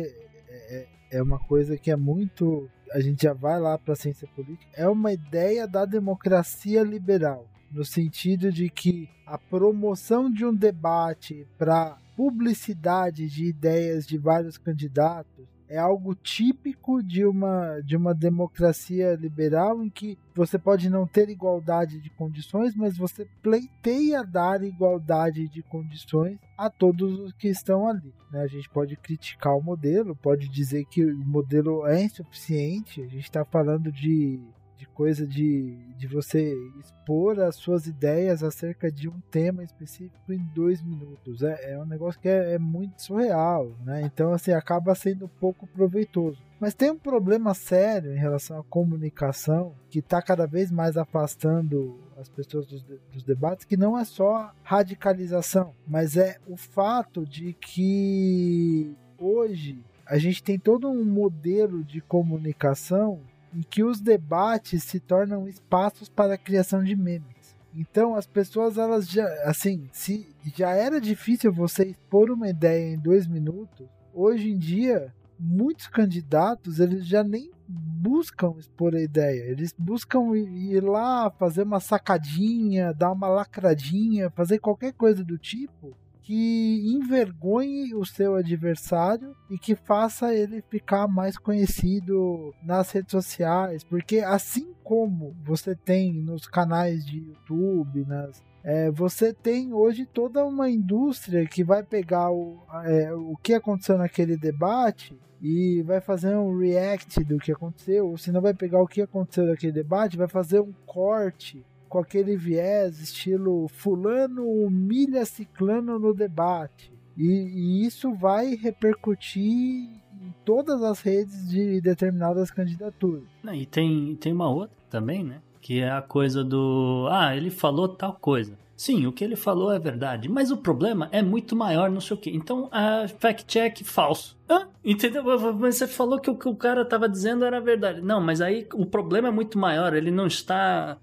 é, é- é uma coisa que é muito. A gente já vai lá para a ciência política, é uma ideia da democracia liberal. No sentido de que a promoção de um debate para publicidade de ideias de vários candidatos é algo típico de uma, de uma democracia liberal em que você pode não ter igualdade de condições, mas você pleiteia dar igualdade de condições a todos os que estão ali. né? A gente pode criticar o modelo, pode dizer que o modelo é insuficiente, a gente está falando de, de coisa de, de você expor as suas ideias acerca de um tema específico em dois minutos. É, é um negócio que é, é muito surreal, né? Então, assim, acaba sendo pouco proveitoso. Mas tem um problema sério em relação à comunicação que está cada vez mais afastando as pessoas dos, dos debates, que não é só radicalização, mas é o fato de que hoje a gente tem todo um modelo de comunicação em que os debates se tornam espaços para a criação de memes. Então as pessoas elas já assim, se já era difícil você expor uma ideia em dois minutos, hoje em dia muitos candidatos eles já nem buscam expor a ideia, eles buscam ir lá fazer uma sacadinha, dar uma lacradinha, fazer qualquer coisa do tipo que envergonhe o seu adversário e que faça ele ficar mais conhecido nas redes sociais, porque assim como você tem nos canais de YouTube, nas é, você tem hoje toda uma indústria que vai pegar o, é, o que aconteceu naquele debate e vai fazer um react do que aconteceu, ou se não vai pegar o que aconteceu naquele debate, vai fazer um corte com aquele viés estilo fulano humilha ciclano no debate. E, e, isso vai repercutir em todas as redes de determinadas candidaturas. E tem, tem uma outra também, né? Que é a coisa do. Ah, ele falou tal coisa. Sim, o que ele falou é verdade, mas o problema é muito maior, não sei o quê. Então, a fact-check falso. Hã? Entendeu? Mas você falou que o que o cara estava dizendo era verdade. Não, mas aí o problema é muito maior. Ele não está.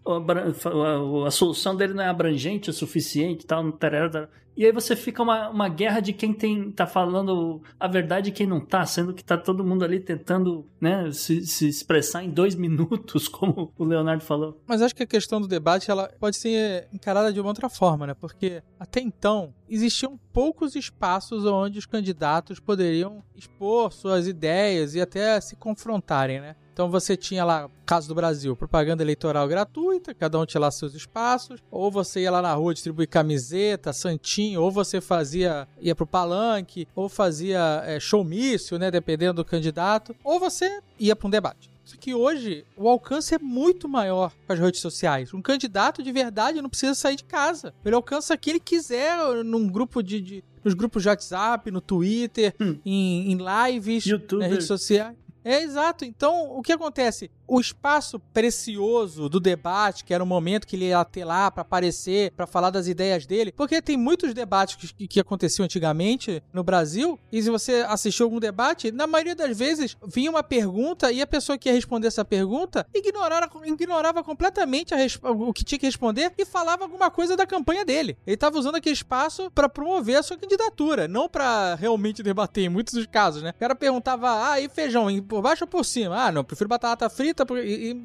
A, solução dele não é abrangente o suficiente tal. E aí você fica uma, uma guerra de quem tem, tá falando a verdade e quem não tá, sendo que tá todo mundo ali tentando né, se, se expressar em dois minutos, como o Leonardo falou. Mas acho que a questão do debate ela pode ser encarada de uma outra forma, né? Porque até então existiam poucos espaços onde os candidatos poderiam expor suas ideias e até se confrontarem, né? Então você tinha lá, caso do Brasil, propaganda eleitoral gratuita, cada um tinha lá seus espaços, ou você ia lá na rua distribuir camiseta, santinho, ou você fazia, ia pro palanque, ou fazia é, showmício, né, dependendo do candidato, ou você ia para um debate. Só que hoje o alcance é muito maior com as redes sociais. Um candidato de verdade não precisa sair de casa. Ele alcança quem ele quiser num grupo de, de nos grupos de WhatsApp, no Twitter, hum. em, em lives, YouTube. nas redes sociais. É exato. Então, o que acontece? O espaço precioso do debate, que era o momento que ele ia ter lá para aparecer, para falar das ideias dele, porque tem muitos debates que, que aconteciam antigamente no Brasil, e se você assistiu algum debate, na maioria das vezes vinha uma pergunta e a pessoa que ia responder essa pergunta ignorava, ignorava completamente o que tinha que responder e falava alguma coisa da campanha dele. Ele estava usando aquele espaço para promover a sua candidatura, não para realmente debater em muitos dos casos, né? O cara perguntava, ah, e feijão, por baixo ou por cima? Ah, não, prefiro batata frita e,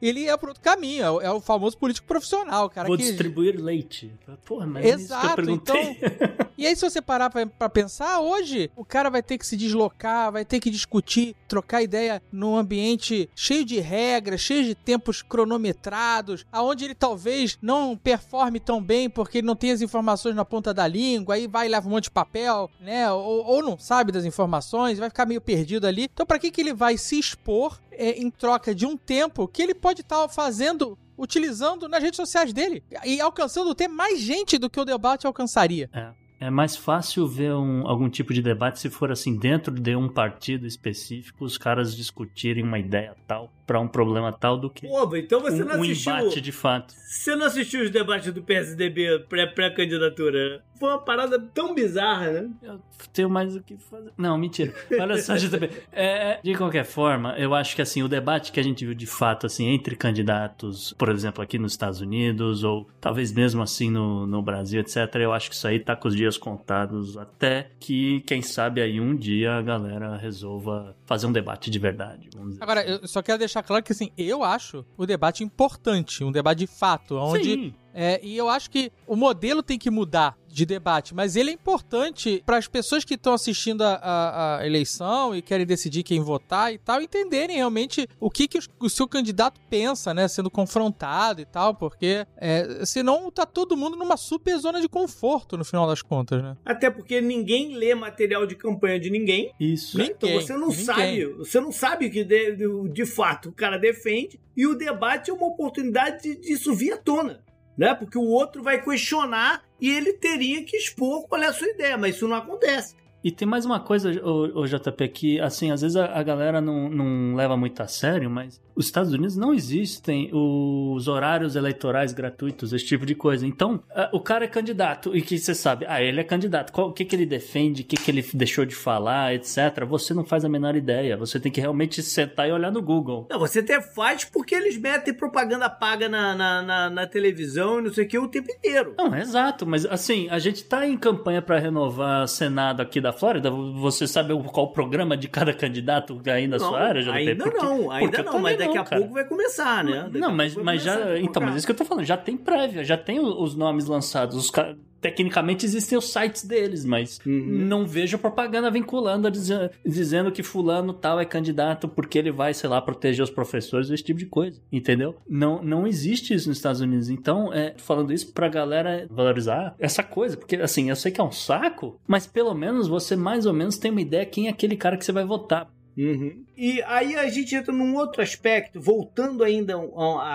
e ele ia pro outro caminho. É o, é o famoso político profissional, cara. Vou que... distribuir leite. Porra, mas Exato, é então. e aí, se você parar pra, pensar, hoje o cara vai ter que se deslocar, vai ter que discutir, trocar ideia num ambiente cheio de regras, cheio de tempos cronometrados, aonde ele talvez não performe tão bem porque ele não tem as informações na ponta da língua, aí vai e leva um monte de papel, né? Ou, ou não sabe das informações, vai ficar meio perdido ali. Então, para que, que ele vai se expor é, em troca de um tempo que ele pode estar tá fazendo utilizando nas redes sociais dele e alcançando até mais gente do que o debate alcançaria. É. É mais fácil ver um, algum tipo de debate se for assim dentro de um partido específico, os caras discutirem uma ideia tal para um problema tal do que Pô, então você um, não assistiu, um embate de fato. Você não assistiu os debates do PSDB pré-candidatura? -pré Foi uma parada tão bizarra, né? Eu tenho mais o que fazer. Não, mentira. Olha só, JB. É, é, de qualquer forma, eu acho que assim, o debate que a gente viu de fato assim entre candidatos, por exemplo, aqui nos Estados Unidos ou talvez mesmo assim no, no Brasil, etc, eu acho que isso aí tá com os dias contados até que, quem sabe aí um dia a galera resolva fazer um debate de verdade. Agora, assim. eu só quero deixar claro que assim, eu acho o debate importante, um debate de fato, onde Sim. É, e eu acho que o modelo tem que mudar de debate, mas ele é importante para as pessoas que estão assistindo a, a, a, eleição e querem decidir quem votar e tal, entenderem realmente o que, que o, o seu candidato pensa, né? Sendo confrontado e tal, porque é, senão tá todo mundo numa super zona de conforto no final das contas, né? Até porque ninguém lê material de campanha de ninguém. Isso. Né? Então você não ninguém. sabe, você não sabe o que de, de, de, fato o cara defende e o debate é uma oportunidade disso vir à tona né? Porque o outro vai questionar e ele teria que expor qual é a sua ideia, mas isso não acontece. E tem mais uma coisa, o, JP, que assim, às vezes a, a galera não, não leva muito a sério, mas os Estados Unidos não existem os horários eleitorais gratuitos, esse tipo de coisa. Então, o cara é candidato e que você sabe, ah, ele é candidato. Qual, o que, que ele defende, o que, que ele deixou de falar, etc. Você não faz a menor ideia. Você tem que realmente sentar e olhar no Google. Não, você até faz porque eles metem propaganda paga na, na, na, na televisão e não sei o que o tempo inteiro. Não, é exato. Mas assim, a gente tá em campanha para renovar Senado aqui da Flórida. Você sabe qual o programa de cada candidato aí na não, sua área? JP? Ainda porque, não, ainda não. Mas daqui a pouco vai começar, né? Daqui não, mas, mas já. Então, mas é isso que eu tô falando. Já tem prévia, já tem os nomes lançados. Os caras tecnicamente existem os sites deles, mas uhum. não vejo propaganda vinculando, dizendo que fulano tal é candidato porque ele vai, sei lá, proteger os professores, esse tipo de coisa, entendeu? Não, não existe isso nos Estados Unidos. Então, é, falando isso pra galera valorizar essa coisa, porque assim, eu sei que é um saco, mas pelo menos você mais ou menos tem uma ideia quem é aquele cara que você vai votar. Uhum. E aí a gente entra num outro aspecto, voltando ainda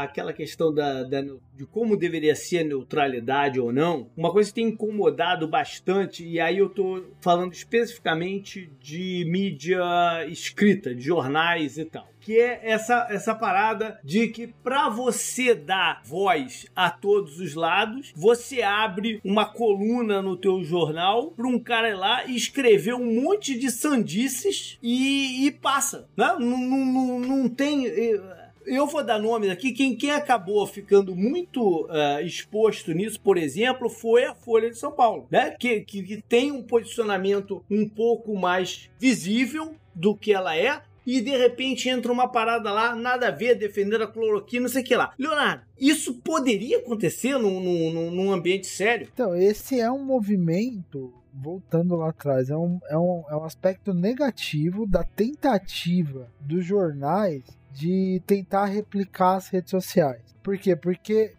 àquela questão da, da, de como deveria ser a neutralidade ou não. Uma coisa que tem incomodado bastante, e aí eu estou falando especificamente de mídia escrita, de jornais e tal que é essa, essa parada de que para você dar voz a todos os lados, você abre uma coluna no teu jornal para um cara ir lá e escrever um monte de sandices e, e passa, né? Não, não, não, tem eu vou dar nomes aqui. Quem, quem acabou ficando muito uh, exposto nisso, por exemplo, foi a Folha de São Paulo, né? Que, que, que, tem um posicionamento um pouco mais visível do que ela é, e de repente entra uma parada lá, nada a ver, defender a cloroquina, não sei o que lá. Leonardo, isso poderia acontecer num, num, num ambiente sério? Então, esse é um movimento voltando lá atrás, é um, é, um, é um aspecto negativo da tentativa dos jornais de tentar replicar as redes sociais. Por quê? Porque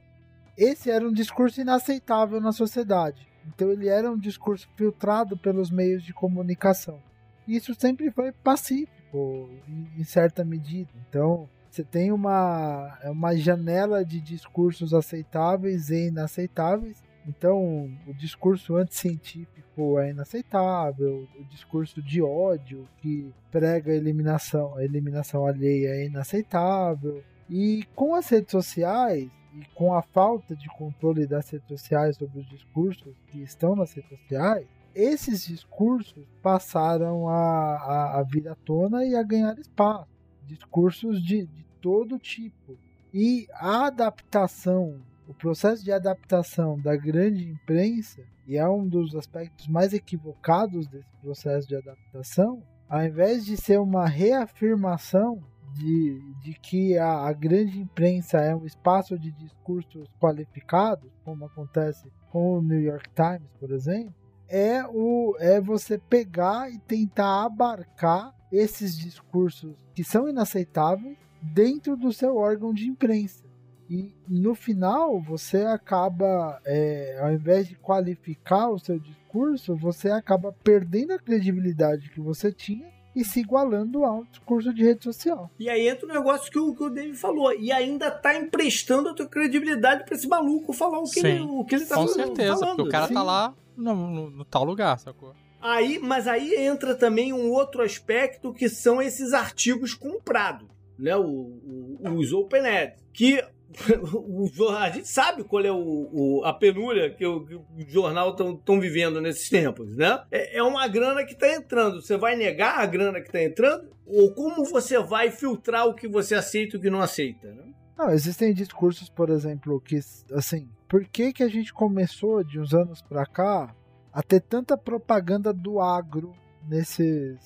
esse era um discurso inaceitável na sociedade. Então ele era um discurso filtrado pelos meios de comunicação. Isso sempre foi pacífico em certa medida. Então, você tem uma, uma janela de discursos aceitáveis e inaceitáveis. Então, o discurso anticientífico é inaceitável, o discurso de ódio que prega a eliminação, a eliminação alheia é inaceitável. E com as redes sociais e com a falta de controle das redes sociais sobre os discursos que estão nas redes sociais, esses discursos passaram a, a, a, vir à tona e a ganhar espaço. Discursos de, de todo tipo. E a adaptação, o processo de adaptação da grande imprensa, e é um dos aspectos mais equivocados desse processo de adaptação, ao invés de ser uma reafirmação de, de que a, a, grande imprensa é um espaço de discursos qualificados, como acontece com o New York Times, por exemplo, é o é você pegar e tentar abarcar esses discursos que são inaceitáveis dentro do seu órgão de imprensa. E no final você acaba, é, ao invés de qualificar o seu discurso, você acaba perdendo a credibilidade que você tinha e se igualando ao discurso de rede social. E aí entra o negócio que o, que o David falou. E ainda tá emprestando a tua credibilidade pra esse maluco falar o que, ele, o que ele tá Com falando. Com certeza, porque o cara tá Sim. tá lá no, no, no, tal lugar, sacou? Aí, mas aí entra também um outro aspecto que são esses artigos comprados, né? O, o, os open ads, que a gente sabe qual é o, o a penúria que o, que o jornal estão vivendo nesses tempos, né? É, é uma grana que está entrando. Você vai negar a grana que está entrando? Ou como você vai filtrar o que você aceita e o que não aceita, né? Não, existem discursos, por exemplo, que, assim, por que que a gente começou de uns anos para cá a ter tanta propaganda do agro nesses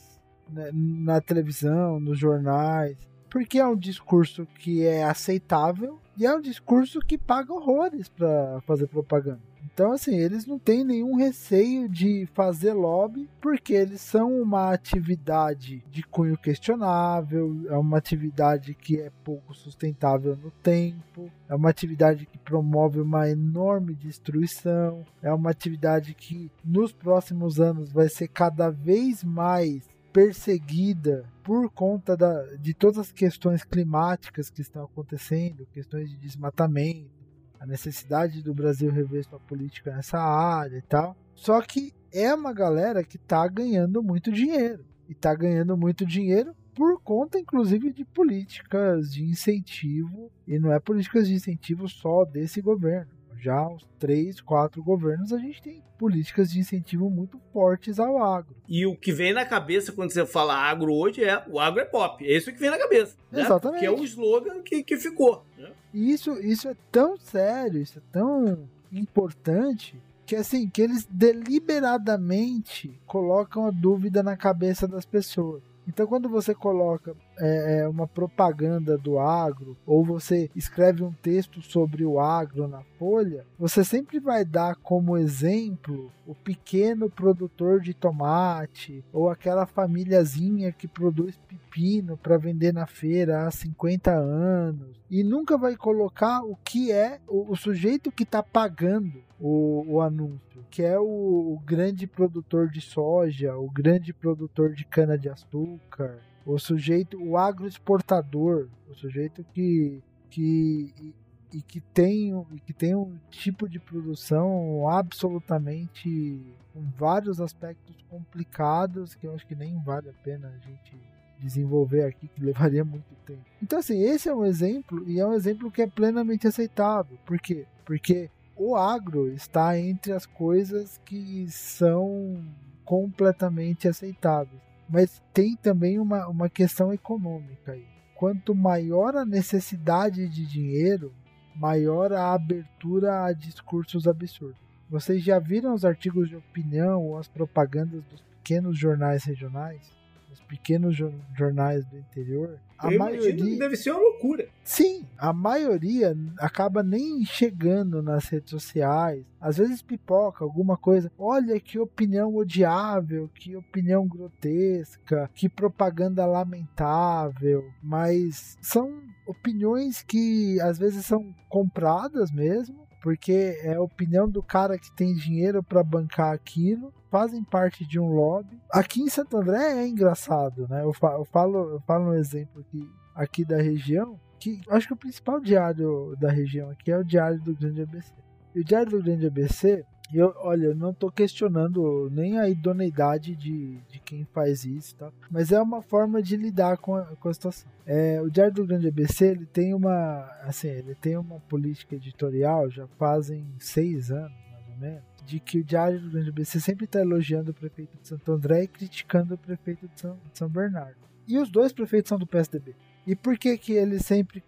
né, na televisão, nos jornais? Porque é um discurso que é aceitável e é um discurso que paga horrores para fazer propaganda. Então, assim, eles não têm nenhum receio de fazer lobby, porque eles são uma atividade de cunho questionável, é uma atividade que é pouco sustentável no tempo, é uma atividade que promove uma enorme destruição, é uma atividade que nos próximos anos vai ser cada vez mais perseguida por conta da, de todas as questões climáticas que estão acontecendo, questões de desmatamento, a necessidade do Brasil rever sua política nessa área e tal. Só que é uma galera que está ganhando muito dinheiro. E está ganhando muito dinheiro por conta, inclusive, de políticas de incentivo, e não é políticas de incentivo só desse governo. Já uns três, quatro governos a gente tem políticas de incentivo muito fortes ao agro. E o que vem na cabeça quando você fala agro hoje é o agro é pop. É isso que vem na cabeça. Né? Exatamente. Que é o slogan que, que ficou. Né? Isso, isso é tão sério, isso é tão importante que assim, que eles deliberadamente colocam a dúvida na cabeça das pessoas. Então, quando você coloca é, é, uma propaganda do agro ou você escreve um texto sobre o agro na folha, você sempre vai dar como exemplo o pequeno produtor de tomate ou aquela famíliazinha que produz pepino para vender na feira há 50 anos e nunca vai colocar o que é o, o sujeito que está pagando o, o anúncio, que é o, o grande produtor de soja, o grande produtor de cana de açúcar, o sujeito, o agroexportador, o sujeito que, que e, e que tem que tem um tipo de produção absolutamente com vários aspectos complicados que eu acho que nem vale a pena a gente desenvolver aqui que levaria muito tempo. Então assim, esse é um exemplo e é um exemplo que é plenamente aceitável. Por quê? Porque o agro está entre as coisas que são completamente aceitáveis. Mas tem também uma, uma questão econômica aí. Quanto maior a necessidade de dinheiro, maior a abertura a discursos absurdos. Vocês já viram os artigos de opinião ou as propagandas dos pequenos jornais regionais? Os pequenos jornais do interior? A Eu maioria deve ser uma loucura. Sim, a maioria acaba nem chegando nas redes sociais. Às vezes pipoca alguma coisa. Olha que opinião odiável, que opinião grotesca, que propaganda lamentável. Mas são opiniões que às vezes são compradas mesmo porque é a opinião do cara que tem dinheiro para bancar aquilo, fazem parte de um lobby. Aqui em Santo André é engraçado, né? Eu falo, eu falo, um exemplo aqui, aqui da região, que acho que o principal diário da região aqui é o Diário do Grande ABC. E o Diário do Grande ABC, eu, olha, eu não estou questionando nem a idoneidade de, de quem faz isso, tá? mas é uma forma de lidar com a, com a situação. É, o Diário do Grande ABC ele tem uma, assim, ele tem uma política editorial já fazem seis anos, mais ou menos, de que o Diário do Grande ABC sempre está elogiando o prefeito de Santo André e criticando o prefeito de São, de São Bernardo. E os dois prefeitos são do PSDB. E por que que ele sempre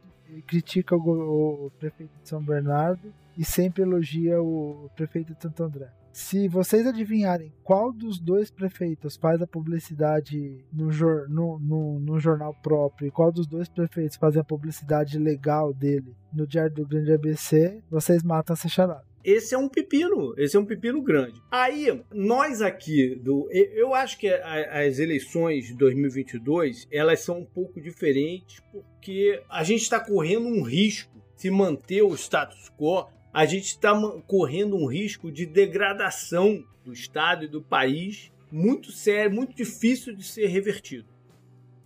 critica o, o prefeito de São Bernardo e sempre elogia o prefeito de Santo André. Se vocês adivinharem qual dos dois prefeitos faz a publicidade no, no, no, no, jornal próprio e qual dos dois prefeitos faz a publicidade legal dele no Diário do Grande ABC, vocês matam essa charada esse é um pepino, esse é um pepino grande. Aí, nós aqui do, eu acho que as eleições de 2022, elas são um pouco diferentes porque a gente está correndo um risco se manter o status quo a gente está correndo um risco de degradação do Estado e do país muito sério, muito difícil de ser revertido.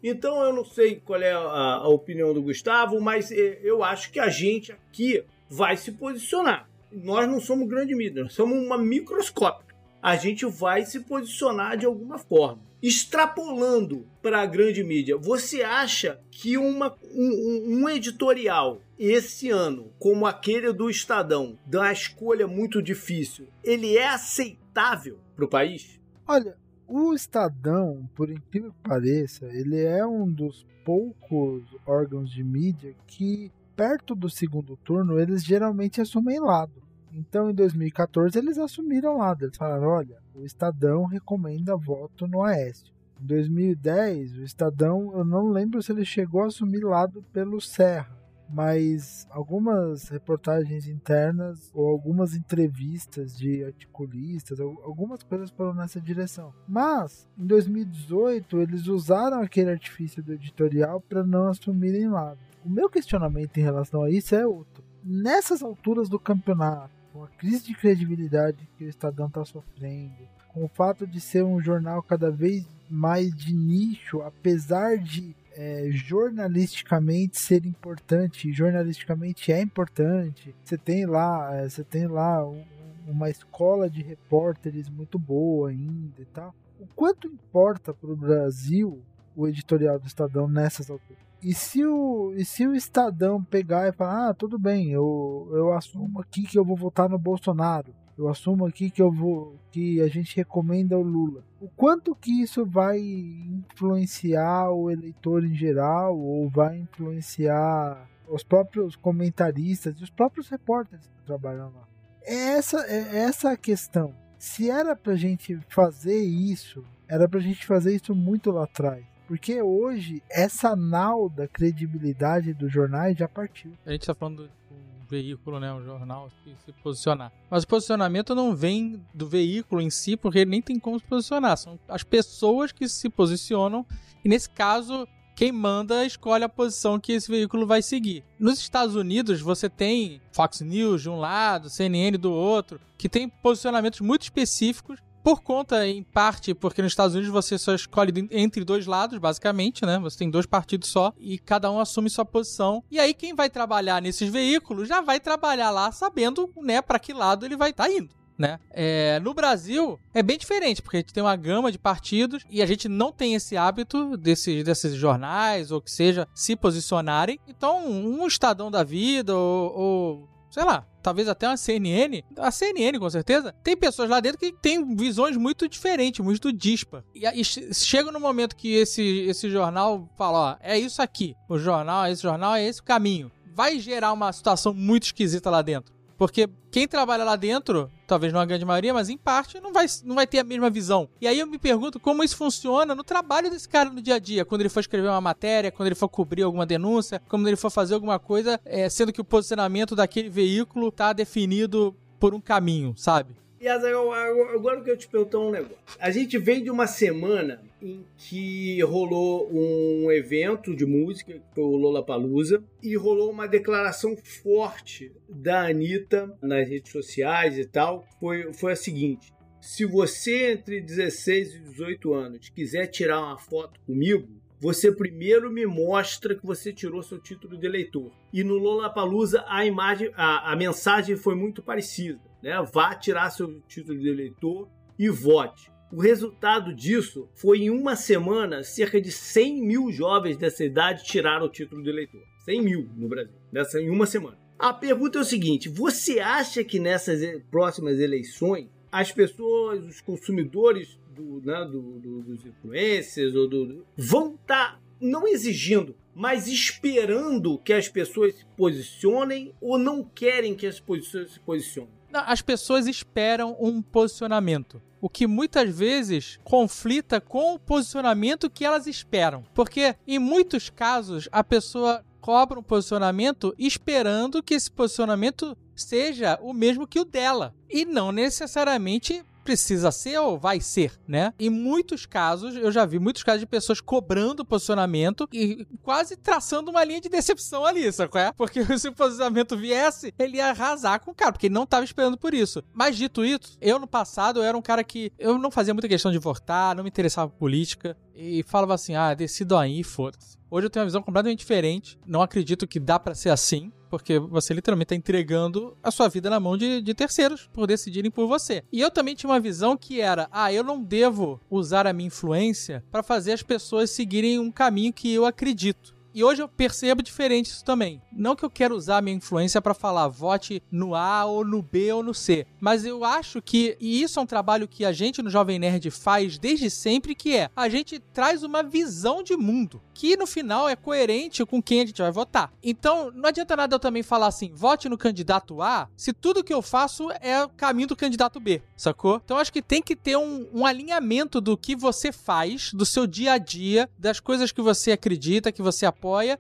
Então eu não sei qual é a, a opinião do Gustavo, mas eu acho que a gente aqui vai se posicionar. Nós não somos grande mídia, nós somos uma microscópica. A gente vai se posicionar de alguma forma extrapolando para a grande mídia, você acha que uma, um, um, editorial esse ano, como aquele do Estadão, uma escolha muito difícil, ele é aceitável para o país? Olha, o Estadão, por incrível que pareça, ele é um dos poucos órgãos de mídia que, perto do segundo turno, eles geralmente assumem lado. Então, em 2014, eles assumiram lá. Eles falaram: olha, o Estadão recomenda voto no Aécio. Em 2010, o Estadão, eu não lembro se ele chegou a assumir lado pelo Serra, mas algumas reportagens internas ou algumas entrevistas de articulistas, algumas coisas foram nessa direção. Mas, em 2018, eles usaram aquele artifício do editorial para não assumirem lado. O meu questionamento em relação a isso é outro. Nessas alturas do campeonato, com a crise de credibilidade que o Estadão está sofrendo, com o fato de ser um jornal cada vez mais de nicho, apesar de é, jornalisticamente ser importante, jornalisticamente é importante. Você tem lá, é, você tem lá um, uma escola de repórteres muito boa ainda e tal. O quanto importa para o Brasil o editorial do Estadão nessas alturas. E se o, e se o Estadão pegar e falar, ah, tudo bem, eu, eu assumo aqui que eu vou votar no Bolsonaro, eu assumo aqui que eu vou que a gente recomenda o Lula. O quanto que isso vai influenciar o eleitor em geral ou vai influenciar os próprios comentaristas e os próprios repórteres que trabalham lá? É essa é essa a questão. Se era pra gente fazer isso, era pra gente fazer isso muito lá atrás. Porque hoje, essa nau da credibilidade dos jornais já partiu. A gente tá falando um veículo, né? Um jornal se posicionar. Mas o posicionamento não vem do veículo em si, porque ele nem tem como se posicionar. São as pessoas que se posicionam. E nesse caso, quem manda escolhe a posição que esse veículo vai seguir. Nos Estados Unidos, você tem Fox News de um lado, CNN do outro, que tem posicionamentos muito específicos por conta, em parte, porque nos Estados Unidos você só escolhe entre dois lados, basicamente, né? Você tem dois partidos só e cada um assume sua posição. E aí quem vai trabalhar nesses veículos já vai trabalhar lá sabendo, né, para que lado ele vai estar tá indo. Né? É, no Brasil é bem diferente, porque a gente tem uma gama de partidos e a gente não tem esse hábito desses, desses jornais ou que seja se posicionarem. Então, um Estadão da vida ou, ou sei lá, talvez até uma CNN, a CNN com certeza, tem pessoas lá dentro que têm visões muito diferentes, muito dispa. E, e chega no momento que esse, esse jornal fala, ó, é isso aqui, o jornal, esse jornal é esse o caminho. Vai gerar uma situação muito esquisita lá dentro. Porque quem trabalha lá dentro, talvez não a grande maioria, mas em parte, não vai, não vai ter a mesma visão. E aí eu me pergunto como isso funciona no trabalho desse cara no dia a dia, quando ele for escrever uma matéria, quando ele for cobrir alguma denúncia, quando ele for fazer alguma coisa, é, sendo que o posicionamento daquele veículo está definido por um caminho, sabe? E agora eu quero te perguntar um negócio. A gente vem de uma semana em que rolou um evento de música, que foi o Lollapalooza, e rolou uma declaração forte da Anitta nas redes sociais e tal. Foi, foi a seguinte: se você entre 16 e 18 anos quiser tirar uma foto comigo, você primeiro me mostra que você tirou seu título de eleitor. E no Lollapalooza a imagem, a, a mensagem foi muito parecida né? Vá tirar seu título de eleitor e vote. O resultado disso foi em uma semana, cerca de 100 mil jovens dessa idade tiraram o título de eleitor. 100 mil no Brasil, nessa, em uma semana. A pergunta é o seguinte: você acha que nessas próximas eleições as pessoas, os consumidores do, né, do, do, dos influencers ou do, vão estar tá não exigindo, mas esperando que as pessoas se posicionem ou não querem que as pessoas se posicionem? As pessoas esperam um posicionamento. O que muitas vezes conflita com o posicionamento que elas esperam. Porque em muitos casos a pessoa cobra um posicionamento esperando que esse posicionamento seja o mesmo que o dela. E não necessariamente precisa ser ou vai ser, né? Em muitos casos, eu já vi muitos casos de pessoas cobrando posicionamento e quase traçando uma linha de decepção ali, sabe é? Porque se o posicionamento viesse, ele ia arrasar com o cara, porque ele não estava esperando por isso. Mas dito isso, eu no passado eu era um cara que eu não fazia muita questão de votar, não me interessava por política e falava assim: "Ah, decido aí, foda-se". Hoje eu tenho uma visão completamente diferente. Não acredito que dá para ser assim porque você literalmente está entregando a sua vida na mão de, de terceiros por decidirem por você. E eu também tinha uma visão que era: ah, eu não devo usar a minha influência para fazer as pessoas seguirem um caminho que eu acredito. E hoje eu percebo diferente isso também. Não que eu quero usar a minha influência para falar vote no A ou no B ou no C, mas eu acho que e isso é um trabalho que a gente no Jovem Nerd faz desde sempre, que é a gente traz uma visão de mundo que no final é coerente com quem a gente vai votar. Então, não adianta nada eu também falar assim, vote no candidato A, se tudo que eu faço é o caminho do candidato B, sacou? Então, acho que tem que ter um, um alinhamento do que você faz, do seu dia a dia, das coisas que você acredita, que você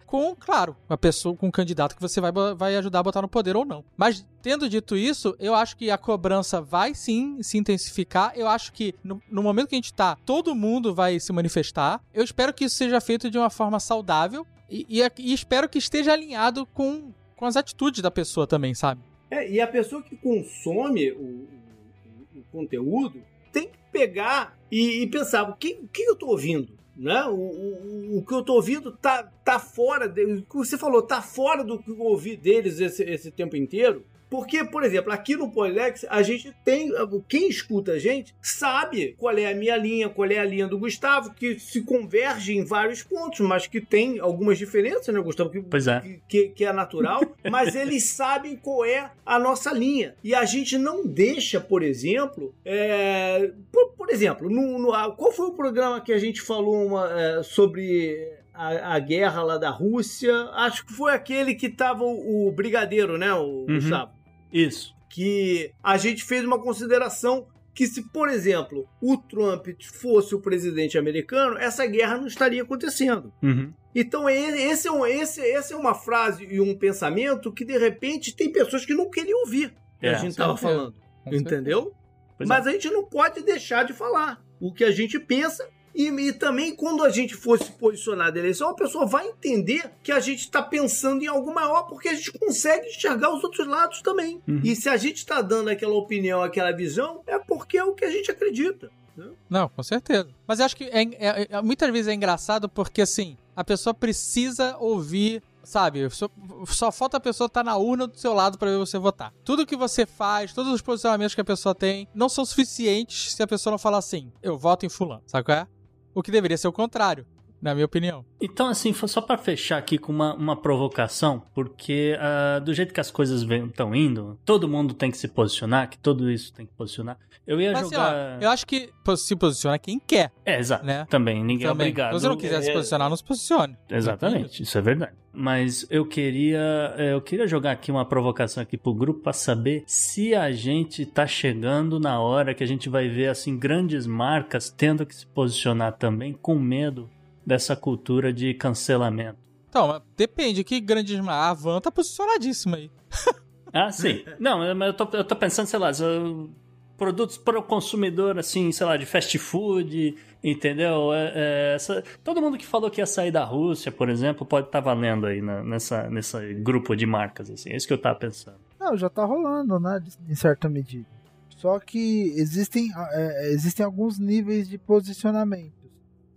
com, claro, uma pessoa, com um candidato que você vai, vai ajudar a botar no poder ou não. Mas, tendo dito isso, eu acho que a cobrança vai sim se intensificar. Eu acho que no, no momento que a gente tá, todo mundo vai se manifestar. Eu espero que isso seja feito de uma forma saudável e, e, e espero que esteja alinhado com, com as atitudes da pessoa também, sabe? É, e a pessoa que consome o, o, o conteúdo tem que pegar e, e, pensar: o que, o que eu estou ouvindo? Né? O, o, o que eu estou ouvindo tá, tá fora. De, o que você falou, tá fora do que eu ouvi deles esse, esse tempo inteiro. Porque, por exemplo, aqui no Polilex, a gente tem. Quem escuta a gente sabe qual é a minha linha, qual é a linha do Gustavo, que se converge em vários pontos, mas que tem algumas diferenças, né, Gustavo? Que, Pois é. que, que é natural, mas eles sabem qual é a nossa linha. E a gente não deixa, por exemplo, é, por, por exemplo, no, no- qual foi o programa que a gente falou uma, é, sobre a, a guerra lá da Rússia? Acho que foi aquele que tava o, o brigadeiro, né, o Uhum. Gustavo? Isso. que a gente fez uma consideração que se, por exemplo, o Trump fosse o presidente americano, essa guerra não estaria acontecendo. Uhum. Então é- esse é, um, esse, essa é uma frase e um pensamento que de repente tem pessoas que não queriam ouvir que É, a gente estava falando, entendeu? Pois Mas a gente não pode deixar de falar o que a gente pensa. E, e também, quando a gente for se posicionar da eleição, a pessoa vai entender que a gente está pensando em algo maior, porque a gente consegue enxergar os outros lados também. Uhum. E se a gente está dando aquela opinião, aquela visão, é porque é o que a gente acredita. Não, com certeza. Mas eu acho que é- é- é- muitas vezes é engraçado porque, assim, a pessoa precisa ouvir, sabe? Só, só falta a pessoa estar na urna do seu lado pra ver você votar. Tudo que você faz, todos os posicionamentos que a pessoa tem, não são suficientes se a pessoa não falar assim, eu voto em fulano, sabe qual é? O que deveria ser o contrário, na minha opinião. Então, assim, foi só pra fechar aqui com uma, uma provocação, porque ah, do jeito que as coisas estão indo, todo mundo tem que se posicionar, que tudo isso tem que posicionar. Eu ia Mas, assim, ó, jogar. eu acho que se posiciona quem quer, É, exato. né? Também, ninguém é Também. obrigado. Se você não quiser se é- posicionar, não se posicione. Exatamente, isso é verdade. Mas eu queria, eh, eu queria jogar aqui uma provocação aqui pro grupo para saber se a gente tá chegando na hora que a gente vai ver assim grandes marcas tendo que se posicionar também com medo dessa cultura de cancelamento. Então, mas depende, que grande... A Van tá posicionadíssima aí. Ah, sim. Não, mas eu tô, eu tô pensando, sei lá, produtos para o consumidor, assim, sei lá, de fast food, entendeu? É, é, essa- todo mundo que falou que ia sair da Rússia, por exemplo, pode estar valendo aí na- nessa, nesse grupo de marcas, assim. É isso que eu tava pensando. Não, já tá rolando, né? Em certa medida. Só que existem, é, existem alguns níveis de posicionamentos.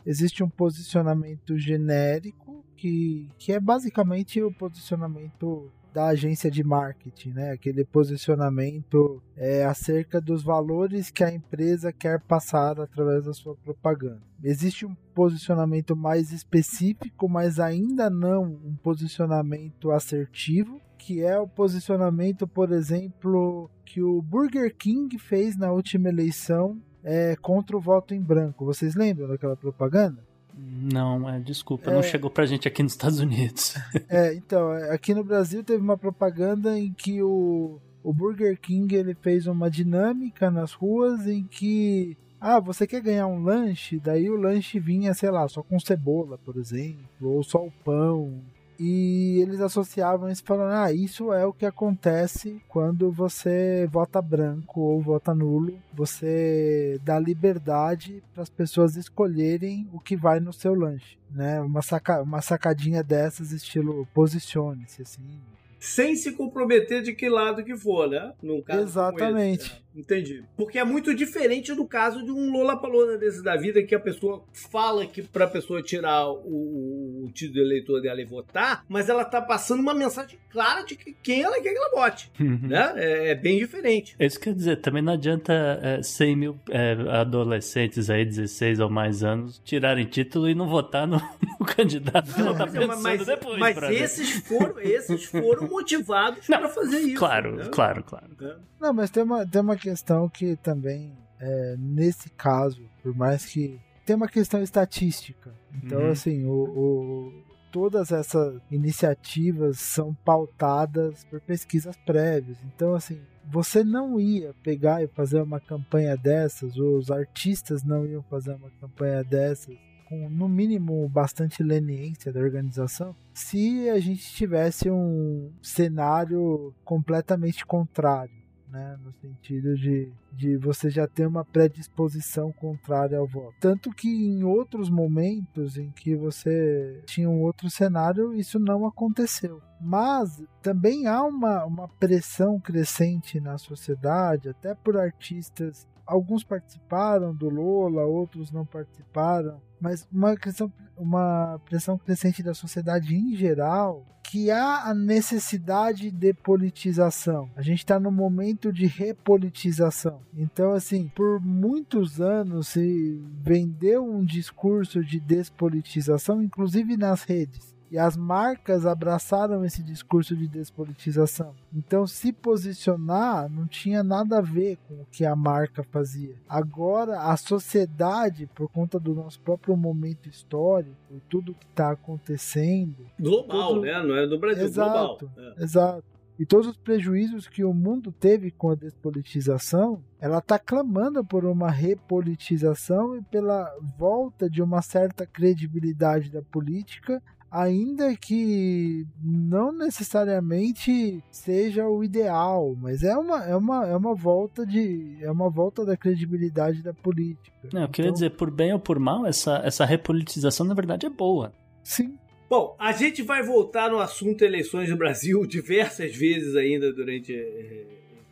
Existe um posicionamento genérico, que, que é basicamente o posicionamento da agência de marketing, né? Aquele posicionamento é, acerca dos valores que a empresa quer passar através da sua propaganda. Existe um posicionamento mais específico, mas ainda não um posicionamento assertivo, que é o posicionamento, por exemplo, que o Burger King fez na última eleição é, contra o voto em branco. Vocês lembram daquela propaganda? Não, é, desculpa, É. não chegou pra gente aqui nos Estados Unidos. É, então, é, aqui no Brasil teve uma propaganda em que o, o Burger King ele fez uma dinâmica nas ruas em que ah, você quer ganhar um lanche, daí o lanche vinha, sei lá, só com cebola, por exemplo, ou só o pão. E eles associavam isso falando, ah, isso é o que acontece quando você vota branco ou vota nulo. Você dá liberdade para as pessoas escolherem o que vai no seu lanche, né? Uma, saca uma sacadinha dessas, estilo posicione-se, assim. Sem se comprometer de que lado que for, né? Num caso como Exatamente. Entendi. Porque é muito diferente do caso de um Lollapalooza desse da vida que a pessoa fala que pra pessoa tirar o, o título de eleitor dela e votar, mas ela tá passando uma mensagem clara de que quem ela quer que ela vote, né? É, é bem diferente. Isso quer dizer, também não adianta é, 100 mil é, adolescentes aí, 16 ou mais anos, tirarem título e não votar no, no candidato que ela tá Mas- pensando mas, depois. mas esses foram, esses foram motivados Não, pra fazer isso. Claro, né? claro, claro. Né? Não, mas tem uma, tem uma questão que também, é, nesse caso, por mais que. Tem uma questão estatística. Então, Uhum. assim, o, o- todas essas iniciativas são pautadas por pesquisas prévias. Então, assim, você não ia pegar e fazer uma campanha dessas, os artistas não iam fazer uma campanha dessas com, no mínimo, bastante leniência da organização, se a gente tivesse um cenário completamente contrário, né? No sentido de, de você já ter uma predisposição contrária ao voto. Tanto que em outros momentos em que você tinha um outro cenário, isso não aconteceu. Mas também há uma, uma pressão crescente na sociedade, até por artistas alguns participaram do Lola, outros não participaram, mas uma questão, uma pressão crescente da sociedade em geral que há a necessidade de politização. A gente está no momento de repolitização. Então, assim, por muitos anos se vendeu um discurso de despolitização, inclusive nas redes. E as marcas abraçaram esse discurso de despolitização. Então, se posicionar não tinha nada a ver com o que a marca fazia. Agora, a sociedade, por conta do nosso próprio momento histórico e tudo que está acontecendo. Global, tudo... né? Não é do Brasil, exato, global. É. Exato. E todos os prejuízos que o mundo teve com a despolitização, ela está clamando por uma repolitização e pela volta de uma certa credibilidade da política ainda que não necessariamente seja o ideal, mas é uma, é uma, é uma volta de é uma volta da credibilidade da política. Não, eu então, queria dizer, por bem ou por mal, essa, essa repolitização na verdade é boa. Sim. Bom, a gente vai voltar no assunto eleições no Brasil diversas vezes ainda durante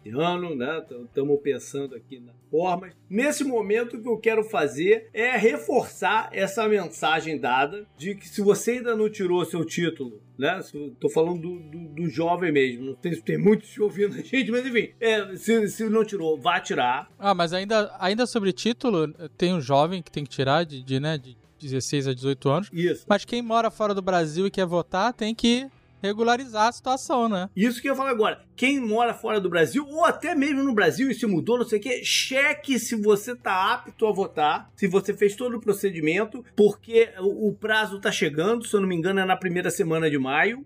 eh, ano, né? Estamos pensando aqui na formas. Nesse momento, o que eu quero fazer é reforçar essa mensagem dada de que se você ainda não tirou seu título, né? Estou falando do, do, do, jovem mesmo. Não se tem muitos ouvindo a gente, mas enfim, é, se, se não tirou, vá tirar. Ah, mas ainda, ainda sobre título, tem um jovem que tem que tirar de, de né? De 16 a 18 anos. Isso. Mas quem mora fora do Brasil e quer votar tem que regularizar a situação, né? Isso que eu falo agora. Quem mora fora do Brasil, ou até mesmo no Brasil e se mudou, não sei o quê, cheque se você tá apto a votar, se você fez todo o procedimento, porque o prazo tá chegando, se eu não me engano, é na primeira semana de maio.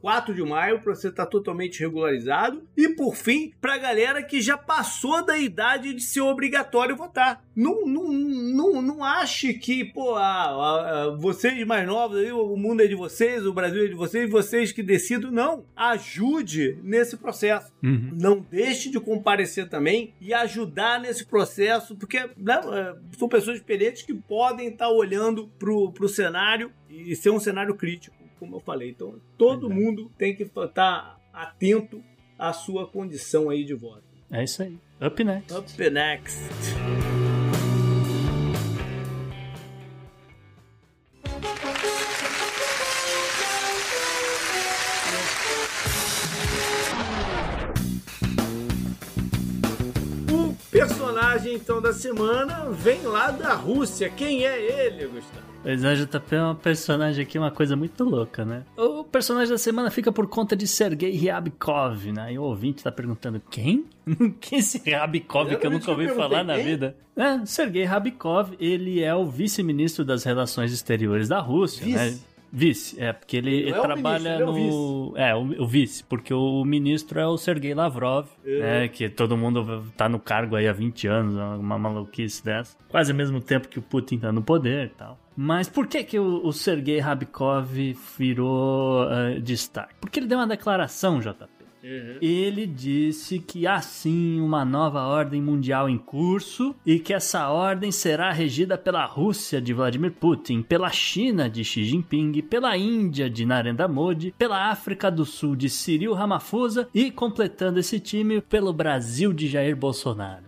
4 de maio para você estar tá totalmente regularizado. E por fim, para a galera que já passou da idade de ser obrigatório votar. Não, não, não, não ache que, pô, ah, vocês mais novos, o mundo é de vocês, o Brasil é de vocês, vocês que decidam. Não. Ajude nesse processo. Uhum. Não deixe de comparecer também e ajudar nesse processo, porque né, é, são pessoas experientes que podem estar tá olhando para o cenário e ser um cenário crítico como eu falei. Então, todo mundo tem que estar atento à sua condição aí de voto. É isso aí. Up next. Up next. O personagem então da semana vem lá da Rússia. Quem é ele, Gustavo? Pois é, JP é uma personagem aqui, uma coisa muito louca, né? O personagem da semana fica por conta de Sergei Ryabkov, né? E o ouvinte tá perguntando, quem? quem é esse Ryabkov que eu nunca ouvi falar na vida? É, Sergei Ryabkov, ele é o vice-ministro das relações exteriores da Rússia, vice. né? Vice, é, porque ele, ele é trabalha ministro, no. É, o, é o, o, vice, porque o ministro é o Sergei Lavrov, é. né? Que todo mundo tá no cargo aí há 20 anos, uma maluquice dessa. Quase ao mesmo tempo que o Putin tá no poder e tal. Mas por que que o, o Sergei Rabkov virou uh, destaque? Porque ele deu uma declaração, JP. Uhum. Ele disse que há sim uma nova ordem mundial em curso e que essa ordem será regida pela Rússia de Vladimir Putin, pela China de Xi Jinping, pela Índia de Narendra Modi, pela África do Sul de Cyril Ramaphosa e, completando esse time, pelo Brasil de Jair Bolsonaro.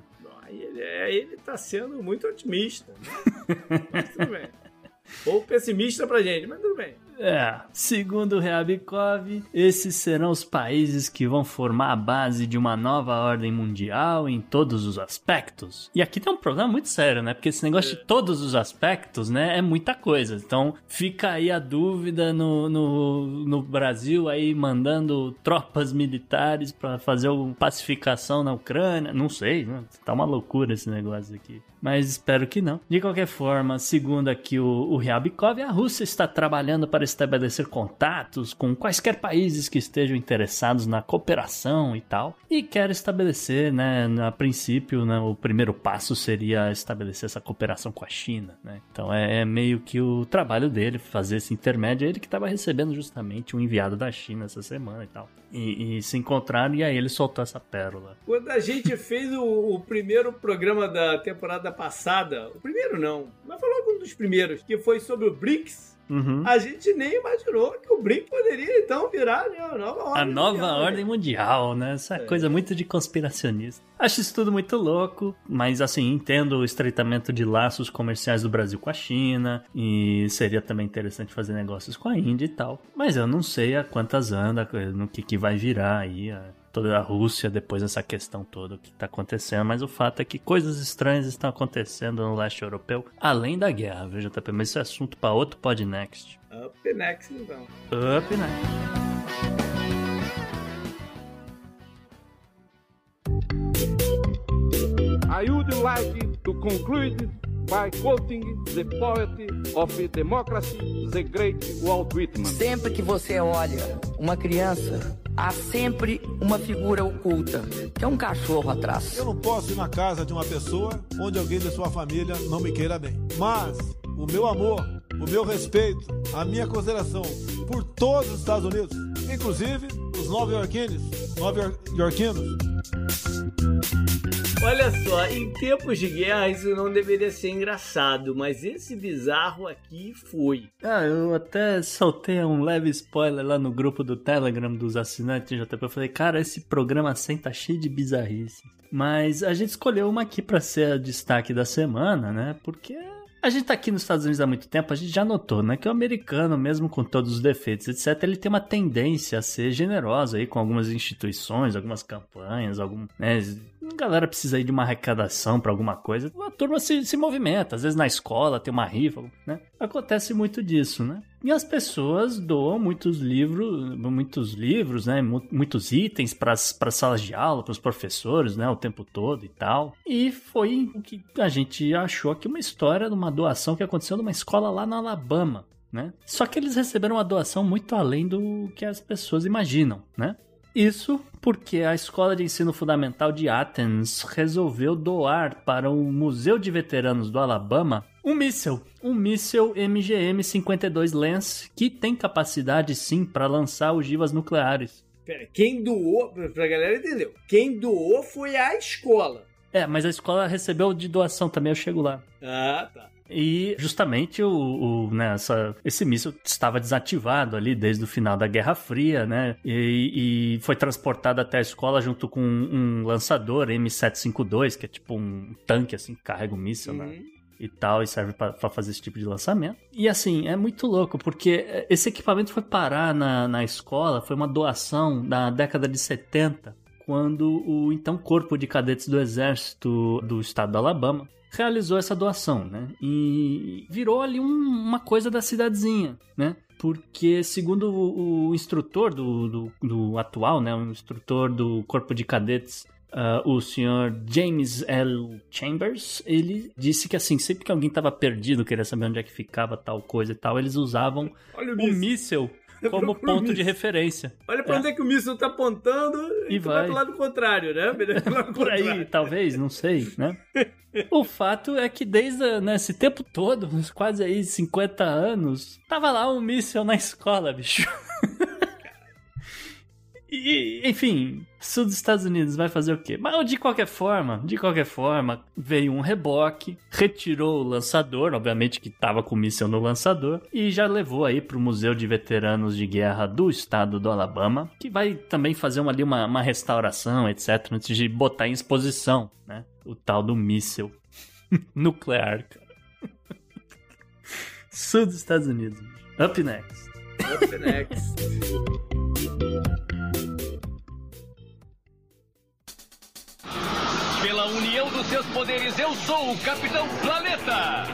Ele, é, ele tá sendo muito otimista. Né? Mas tudo bem. Ou pessimista pra gente, mas tudo bem. É, segundo Reabikov, esses serão os países que vão formar a base de uma nova ordem mundial em todos os aspectos. E aqui tem um problema muito sério, né? Porque esse negócio de todos os aspectos, né, é muita coisa. Então fica aí a dúvida no, no, no Brasil aí mandando tropas militares para fazer uma pacificação na Ucrânia. Não sei, né? Tá uma loucura esse negócio aqui mas espero que não. De qualquer forma, segundo aqui o, o Ryabkov, a Rússia está trabalhando para estabelecer contatos com quaisquer países que estejam interessados na cooperação e tal, e quer estabelecer, né, a princípio, né, o primeiro passo seria estabelecer essa cooperação com a China, né? Então é, é meio que o trabalho dele fazer esse intermédio, ele que estava recebendo justamente um enviado da China essa semana e tal. E, e, se encontraram e aí ele soltou essa pérola. Quando a gente fez o, o primeiro programa da temporada passada, o primeiro não, mas foi logo um dos primeiros, que foi sobre o BRICS, uhum. a gente nem imaginou que o BRIC poderia então virar né, a nova ordem A nova mundial, ordem né? mundial, né? Essa é. coisa muito de conspiracionista. Acho isso tudo muito louco, mas assim, entendo o estreitamento de laços comerciais do Brasil com a China e seria também interessante fazer negócios com a Índia e tal. Mas eu não sei a quantas anda, no que, que vai virar aí a, toda a Rússia depois dessa questão toda que está acontecendo, mas o fato é que coisas estranhas estão acontecendo no leste europeu, além da guerra, veja, JP, mas isso é assunto para outro Podnext. Up next, então. Up next. I would like to conclude by quoting the poet of democracy, the great Walt Whitman. Sempre que você olha uma criança, há sempre uma figura oculta, que é um cachorro atrás. Eu não posso ir na casa de uma pessoa onde alguém da sua família não me queira bem. Mas o meu amor, o meu respeito, a minha consideração por todos os Estados Unidos, inclusive os nova-iorquinos, nova-iorquinos, Olha só, em tempos de guerra isso não deveria ser engraçado, mas esse bizarro aqui foi. Ah, eu até soltei um leve spoiler lá no grupo do Telegram dos assinantes JP. Eu falei, cara, esse programa 100 tá cheio de bizarrice. Mas a gente escolheu uma aqui para ser a destaque da semana, né? Porque a gente tá aqui nos Estados Unidos há muito tempo, a gente já notou, né, que o americano, mesmo com todos os defeitos, etc, ele tem uma tendência a ser generoso aí com algumas instituições, algumas campanhas, algum, né, a galera precisa aí de uma arrecadação para alguma coisa, a turma se, se movimenta, às vezes na escola tem uma rifa, né, acontece muito disso, né. E as pessoas doam muitos livros, muitos livros, né, muitos itens para as salas de aula, para os professores, né, o tempo todo e tal. E foi o que a gente achou aqui uma história de uma doação que aconteceu numa escola lá na Alabama, né? Só que eles receberam uma doação muito além do que as pessoas imaginam, né? Isso porque a Escola de Ensino Fundamental de Athens resolveu doar para o Museu de Veteranos do Alabama um míssil, um míssil MGM-52 Lance que tem capacidade sim para lançar ogivas nucleares. Pera, quem doou, pra galera entendeu, quem doou foi a escola. É, mas a escola recebeu de doação também, eu chego lá. Ah, tá. E justamente o, o né, essa, esse míssil estava desativado ali desde o final da Guerra Fria, né? E, e foi transportado até a escola junto com um, um lançador M752, que é tipo um tanque assim, que carrega o um míssil, né? uhum. né? e tal, e serve para fazer esse tipo de lançamento. E assim, é muito louco, porque esse equipamento foi parar na, na escola, foi uma doação da década de 70, quando o então Corpo de Cadetes do Exército do estado do Alabama realizou essa doação, né? E virou ali um, uma coisa da cidadezinha, né? Porque, segundo o, o instrutor do, do, do, atual, né? O instrutor do Corpo de Cadetes, uh, o senhor James L. Chambers, ele disse que, assim, sempre que alguém estava perdido, queria saber onde é que ficava tal coisa e tal, eles usavam Olha o um míssil como ponto de referência. Olha pra é. onde é que o míssil tá apontando e, e vai. vai pro lado contrário, né? Por aí, talvez, não sei, né? o fato é que desde né, esse tempo todo, quase aí 50 anos, tava lá um míssil na escola, bicho. E, enfim, sul dos Estados Unidos vai fazer o quê? Mas de qualquer forma, de qualquer forma, veio um reboque, retirou o lançador, obviamente que estava com míssil no lançador, e já levou aí para o Museu de Veteranos de Guerra do Estado do Alabama, que vai também fazer uma, ali uma, uma restauração, etc, antes de botar em exposição, né? O tal do míssil nuclear, cara. sul dos Estados Unidos. Up next. Up next. Dos seus poderes, eu sou o Capitão Planeta!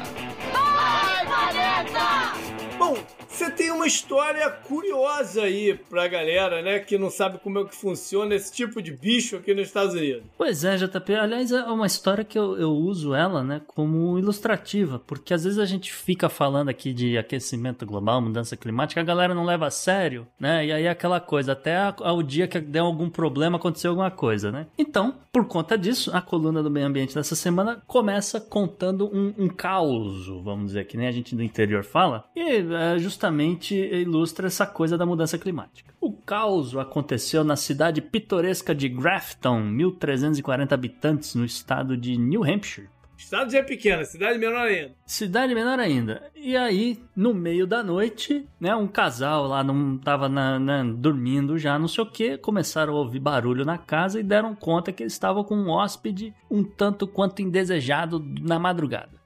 Vai, Planeta! Bom, você tem uma história curiosa aí pra galera, né? Que não sabe como é que funciona esse tipo de bicho aqui nos Estados Unidos. Pois é, JP. Aliás, é uma história que eu, eu uso ela, né, como ilustrativa, porque às vezes a gente fica falando aqui de aquecimento global, mudança climática, a galera não leva a sério, né? E aí é aquela coisa, até ao dia que der algum problema, aconteceu alguma coisa, né? Então, por conta disso, a coluna do meio ambiente dessa semana começa contando um, um caos, vamos dizer, que nem a gente do interior fala, e é, justamente justamente ilustra essa coisa da mudança climática. O caos aconteceu na cidade pitoresca de Grafton, 1340 habitantes, no estado de New Hampshire. Estado já é pequeno, cidade menor ainda. Cidade menor ainda. E aí, no meio da noite, né, um casal lá não tava na, na, dormindo já, não sei o que, começaram a ouvir barulho na casa e deram conta que eles estavam com um hóspede um tanto quanto indesejado na madrugada.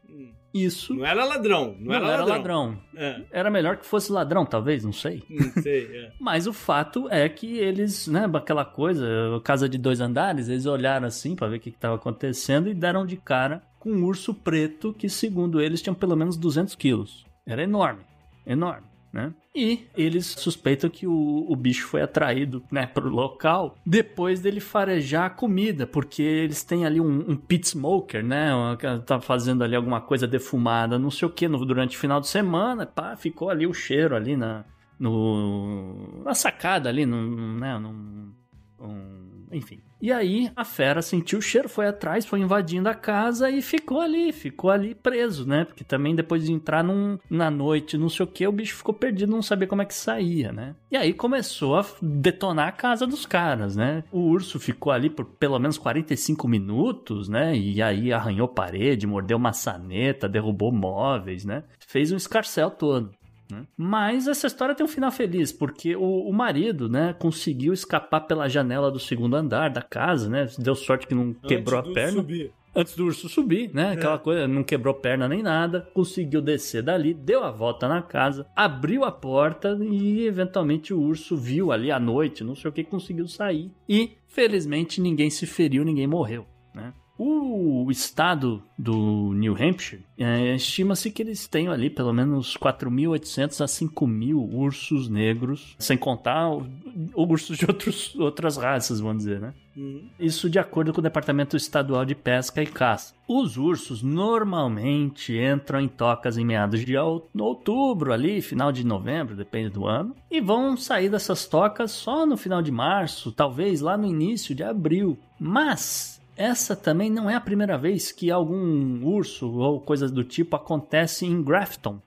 Isso. Não era ladrão. Não, Não era, era ladrão. ladrão. É. Era melhor que fosse ladrão, talvez, não sei. Não sei, é. Mas o fato é que eles, né, aquela coisa, casa de dois andares, eles olharam assim pra ver o que estava acontecendo e deram de cara com um urso preto que, segundo eles, tinha pelo menos 200 quilos. Era enorme, enorme. Né? E eles suspeitam que o, o bicho foi atraído né, para o local depois dele farejar a comida, porque eles têm ali um, um pit smoker, né? Tá fazendo ali alguma coisa defumada, não sei o que, durante o final de semana, pá, ficou ali o cheiro ali na, no, na sacada ali, né, um- enfim. E aí a fera sentiu o cheiro, foi atrás, foi invadindo a casa e ficou ali, ficou ali preso, né? Porque também depois de entrar num, na noite, não sei o que, o bicho ficou perdido, não sabia como é que saía, né? E aí começou a detonar a casa dos caras, né? O urso ficou ali por pelo menos 45 minutos, né? E aí arranhou parede, mordeu maçaneta, derrubou móveis, né? Fez um escarcel todo né? Mas essa história tem um final feliz, porque o, o marido, né, conseguiu escapar pela janela do segundo andar da casa, né? Deu sorte que não quebrou Antes a do perna. subir. Antes do urso subir, né? Aquela coisa, não quebrou perna nem nada, conseguiu descer dali, deu a volta na casa, abriu a porta e eventualmente o urso viu ali à noite, não sei o que, conseguiu sair. E felizmente ninguém se feriu, ninguém morreu, né? O estado do New Hampshire, é, estima-se que eles tenham ali pelo menos 4.800 a 5.000 ursos negros, sem contar o- ursos de outros, outras raças, vamos dizer, né? Uhum. Isso de acordo com o Departamento Estadual de Pesca e Caça. Os ursos normalmente entram em tocas em meados de out- outubro, ali, final de novembro, depende do ano, e vão sair dessas tocas só no final de março, talvez lá no início de abril. Mas essa também não é a primeira vez que algum urso ou coisas do tipo acontece em Grafton.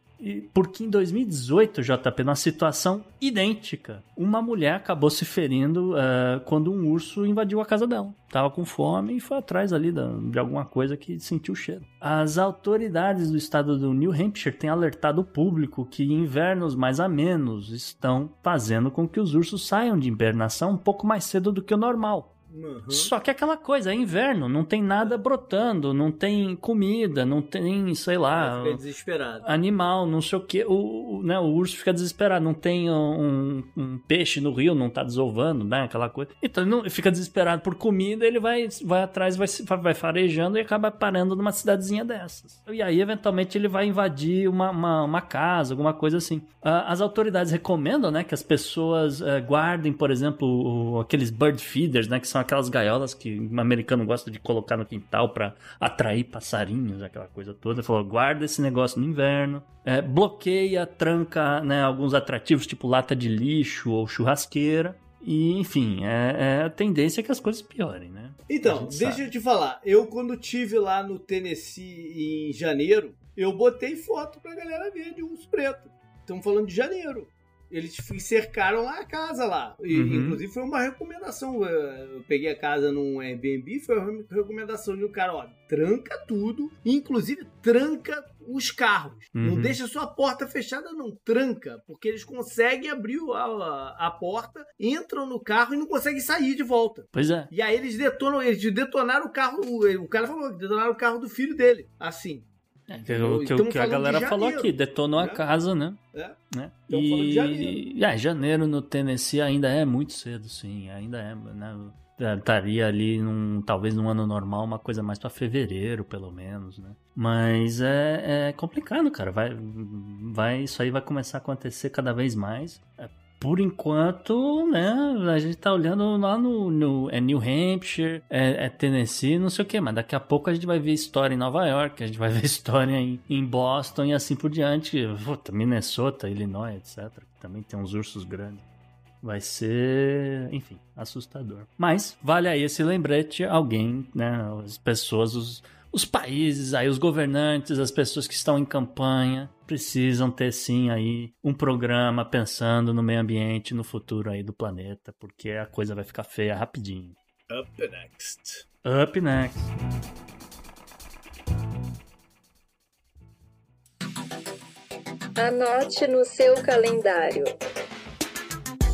Porque em 2018, JP, numa situação idêntica, uma mulher acabou se ferindo eh, quando um urso invadiu a casa dela. Tava com fome e foi atrás ali da- de alguma coisa que sentiu o cheiro. As autoridades do estado do New Hampshire têm alertado o público que invernos mais amenos estão fazendo com que os ursos saiam de hibernação um pouco mais cedo do que o normal. Uhum. Só que é aquela coisa, é inverno, não tem nada brotando, não tem comida, não tem, sei lá, Fiquei desesperado. animal, não sei o que. O, né, o urso fica desesperado, não tem um, um peixe no rio, não tá desovando, né? Aquela coisa. Então ele não, fica desesperado por comida, ele vai, vai atrás, vai, vai farejando e acaba parando numa cidadezinha dessas. E aí, eventualmente, ele vai invadir uma, uma, uma casa, alguma coisa assim. Ah, As autoridades recomendam, né, que as pessoas eh, guardem, por exemplo, aqueles bird feeders, né, que são aquelas gaiolas que o americano gosta de colocar no quintal para atrair passarinhos, aquela coisa toda. Ele falou, guarda esse negócio no inverno, eh, bloqueia, tranca, né, alguns atrativos tipo lata de lixo ou churrasqueira. E, enfim, é, é a tendência é que as coisas piorem, né? Então, deixa sabe. eu te falar. Eu, quando tive lá no Tennessee em janeiro, eu botei foto pra galera ver de urso preto. Estamos falando de janeiro. Eles cercaram lá a casa lá. E, Uhum. Inclusive foi uma recomendação. eh, Eu peguei a casa num Airbnb, foi uma re- recomendação de um cara, ó, tranca tudo, inclusive tranca os carros. Não Uhum. deixa sua porta fechada, não. Tranca, porque eles conseguem abrir o- a, a porta, entram no carro e não conseguem sair de volta. Pois é. E aí eles detonam, eles detonaram o carro. O, o cara falou que detonaram o carro do filho dele. Assim. É, que, o que, que a galera falou aqui, detonou a né? casa, né? É. né? Falando de E janeiro. é, janeiro no Tennessee ainda é muito cedo, sim, ainda é, né? Estaria ali num, talvez num ano normal, uma coisa mais pra fevereiro, pelo menos, né? Mas é, é complicado, cara. Vai, vai, isso aí vai começar a acontecer cada vez mais. É, Por enquanto, né, a gente tá olhando lá no, no é New Hampshire, é, é Tennessee, não sei o que, mas daqui a pouco a gente vai ver história em Nova York, a gente vai ver história em, em Boston e assim por diante. Puta, Minnesota, Illinois, etc. Também tem uns ursos grandes. Vai ser, enfim, assustador. Mas vale aí esse lembrete, alguém, né, as pessoas, os, os países aí, os governantes, as pessoas que estão em campanha, precisam ter sim aí um programa pensando no meio ambiente, no futuro aí do planeta, porque a coisa vai ficar feia rapidinho. Up next. Up next. Anote no seu calendário.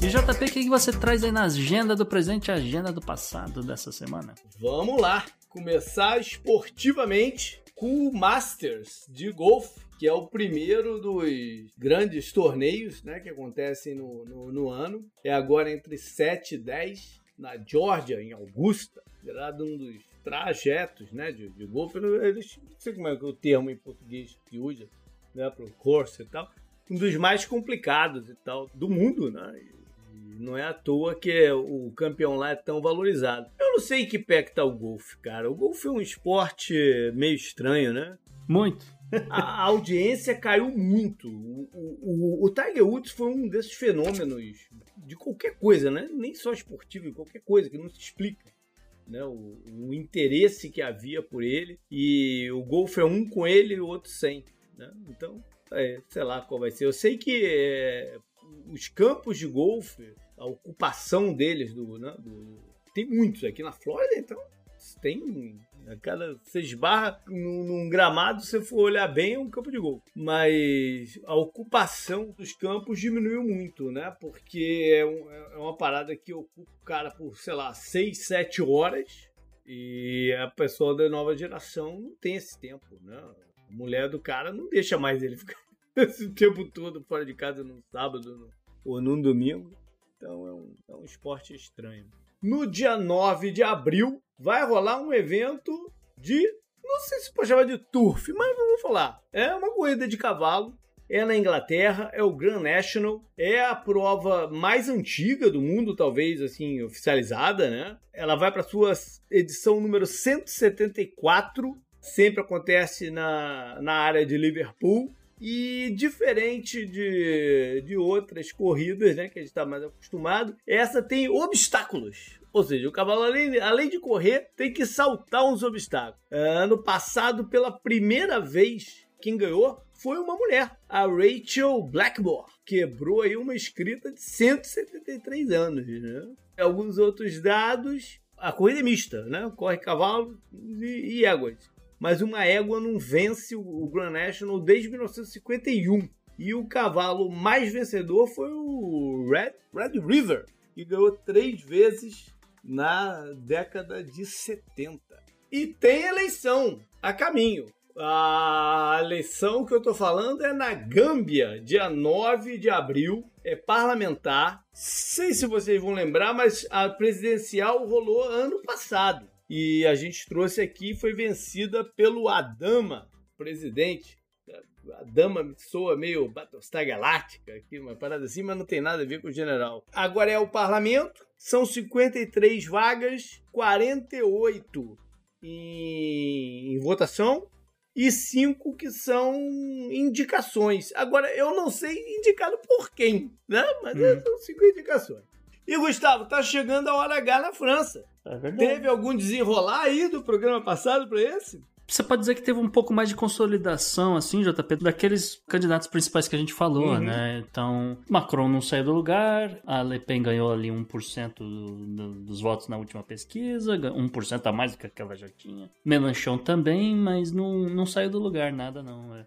E JP, o que você traz aí na agenda do presente e agenda do passado dessa semana? Vamos lá! Começar esportivamente com o Masters de golfe que é o primeiro dos grandes torneios né, que acontecem no, no, no ano. É agora entre 7 e 10, na Georgia, em Augusta, gerado um dos trajetos né, de, de golfe. Eles, não sei como é, o termo em português que usa, né, para o curso e tal. Um dos mais complicados e tal do mundo, né? Não é à toa que o campeão lá é tão valorizado. Eu não sei em que pé que tá o golfe, cara. O golfe é um esporte meio estranho, né? Muito. A audiência caiu muito. O, o, o, Tiger Woods foi um desses fenômenos de qualquer coisa, né? Nem só esportivo, qualquer coisa que não se explica. Né? O, o interesse que havia por ele. E o golfe é um com ele e o outro sem. Né? Então, é, sei lá qual vai ser. Eu sei que é, os campos de golfe a ocupação deles do, né, do, tem muitos aqui na Flórida, então tem a cada você esbarra num, num, gramado, se for olhar bem, é um campo de gol. Mas a ocupação dos campos diminuiu muito, né? Porque é, um, é uma parada que ocupa o cara por, sei lá, 6, 7 horas. E a pessoa da nova geração não tem esse tempo, né? A mulher do cara não deixa mais ele ficar esse tempo todo fora de casa no sábado no, ou num domingo. Então é um, é um esporte estranho. No dia 9 de abril vai rolar um evento de. Não sei se pode chamar de turf, mas vamos falar. É uma corrida de cavalo. É na Inglaterra, é o Grand National, é a prova mais antiga do mundo, talvez assim, oficializada, né? Ela vai para sua edição número 174, sempre acontece na, na área de Liverpool. E diferente de, de outras corridas, né, que a gente está mais acostumado, essa tem obstáculos. Ou seja, o cavalo, além, além de correr, tem que saltar uns obstáculos. Ano passado, pela primeira vez, quem ganhou foi uma mulher, a Rachel Blackmore. Quebrou aí uma escrita de 173 anos. Né? Alguns outros dados, a corrida é mista, né? Corre cavalo e, e éguas mas uma égua não vence o Grand National desde 1951. E o cavalo mais vencedor foi o Red, Red River, que ganhou três vezes na década de 70. E tem eleição a caminho. A eleição que eu tô falando é na Gâmbia, dia 9 de abril. É parlamentar. Sei se vocês vão lembrar, mas a presidencial rolou ano passado e a gente trouxe aqui foi vencida pelo Adama, presidente. A dama soa meio Battlestar Galáctica, aqui, uma parada assim, mas não tem nada a ver com o general. Agora é o parlamento, são 53 vagas, 48 em, em votação e 5 que são indicações. Agora, eu não sei indicado por quem, né? Mas hum. são 5 indicações. E Gustavo, tá chegando a hora H na França. É Teve algum desenrolar aí do programa passado para esse? Você pode dizer que teve um pouco mais de consolidação, assim, JP, daqueles candidatos principais que a gente falou, uhum. né? Então, Macron não saiu do lugar, a Le Pen ganhou ali 1% do, do, dos votos na última pesquisa, 1% a mais do que aquela já tinha. Melanchon também, mas não, não saiu do lugar, nada não. É.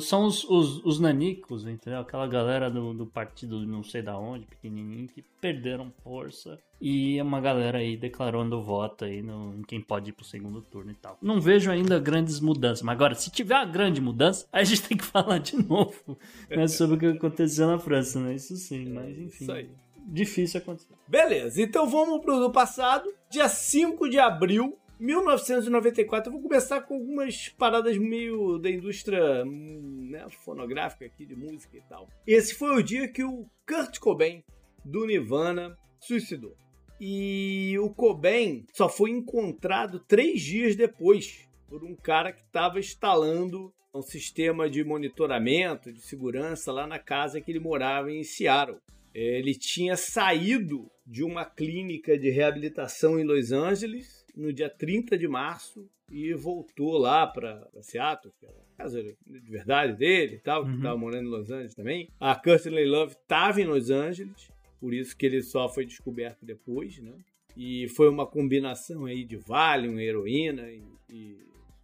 São os, os, os, nanicos, entendeu? Aquela galera do, do partido não sei da onde, pequenininho, que perderam força. E é uma galera aí declarando voto aí no, em quem pode ir pro segundo turno e tal. Não vejo ainda grandes mudanças. Mas agora, se tiver uma grande mudança, aí a gente tem que falar de novo né, sobre o que aconteceu na França, né? Isso sim, mas enfim. Isso aí. Difícil acontecer. Beleza, então vamos pro do passado. Dia 5 de abril 1994, eu vou começar com algumas paradas meio da indústria né, fonográfica aqui, de música e tal. Esse foi o dia que o Kurt Cobain, do Nirvana, suicidou. E o Cobain só foi encontrado três dias depois por um cara que estava instalando um sistema de monitoramento, de segurança lá na casa que ele morava em Seattle. Ele tinha saído de uma clínica de reabilitação em Los Angeles no dia 30 de março e voltou lá para Seattle, que era a casa de verdade dele e tal, que estava uhum. morando em Los Angeles também. A Courtney Love estava em Los Angeles, por isso que ele só foi descoberto depois, né? E foi uma combinação aí de Valium, heroína e, e,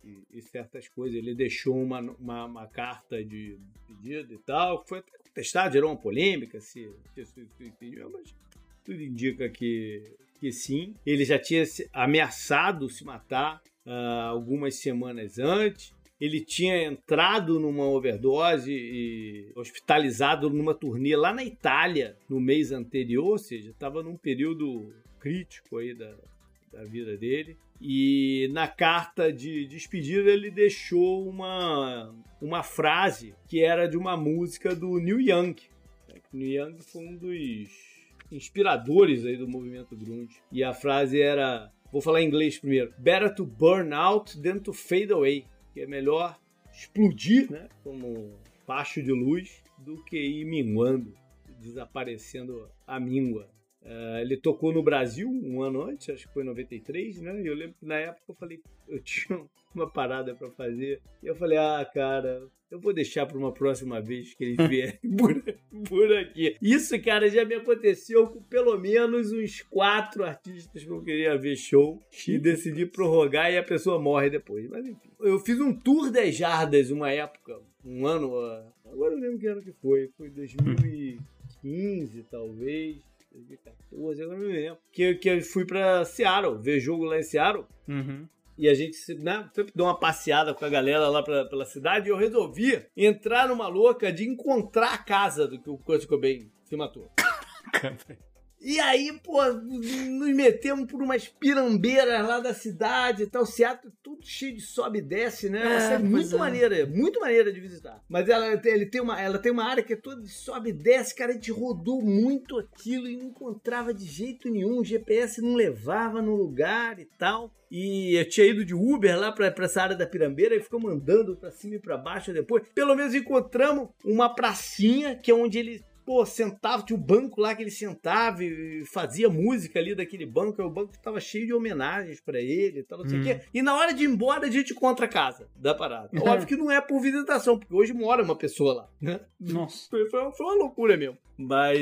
e, e certas coisas. Ele deixou uma, uma, uma, carta de pedido e tal, foi até contestado, gerou uma polêmica se isso pediu, mas tudo indica que, que sim. Ele já tinha ameaçado se matar uh, algumas semanas antes. Ele tinha entrado numa overdose e hospitalizado numa turnê lá na Itália no mês anterior, ou seja, estava num período crítico aí da, da vida dele. E na carta de despedida ele deixou uma, uma frase que era de uma música do Neil Young. Neil Young foi um dos inspiradores aí do movimento grunge. E a frase era, vou falar em inglês primeiro, better to burn out than to fade away, que é melhor explodir, né, como facho de luz do que ir minguando, desaparecendo a míngua. Uh, ele tocou no Brasil um ano antes, acho que foi em 93, né? E eu lembro que na época eu falei, eu tinha uma parada para fazer. E eu falei, ah, cara, eu vou deixar para uma próxima vez que eles vierem por, por aqui. Isso, cara, já me aconteceu com pelo menos uns quatro artistas que eu queria ver show e decidi prorrogar e a pessoa morre depois. Mas enfim. Eu fiz um tour das jardas uma época, um ano. Agora eu lembro que ano que foi. Foi 2015, talvez. 2014, agora não me lembro. Que, que eu fui pra Seattle, ver jogo lá em Seattle. Uhum. E a gente né, sempre deu uma passeada com a galera lá pra, pela cidade. E eu resolvi entrar numa louca de encontrar a casa do que o Kurt Cobain se matou. E aí, pô, nos metemos por umas pirambeiras lá da cidade e tal. O Seattle tudo cheio de sobe e desce, né? É, Essa é muito é. maneira, muito maneira de visitar. Mas ela, ele tem uma, ela tem uma área que é toda de sobe e desce, cara. A gente rodou muito aquilo e não encontrava de jeito nenhum. O GPS não levava no lugar e tal. E eu tinha ido de Uber lá pra, pra essa área da Pirambeira e ficamos andando pra cima e pra baixo depois. Pelo menos encontramos uma pracinha que é onde ele pô, sentava, tinha um banco lá que ele sentava e fazia música ali daquele banco, e o banco tava cheio de homenagens para ele e tal, não sei o hum. quê. E na hora de ir embora, a gente encontra a casa da parada. Óbvio que não é por visitação, porque hoje mora uma pessoa lá, né? Nossa. Foi, foi, foi uma loucura mesmo. Mas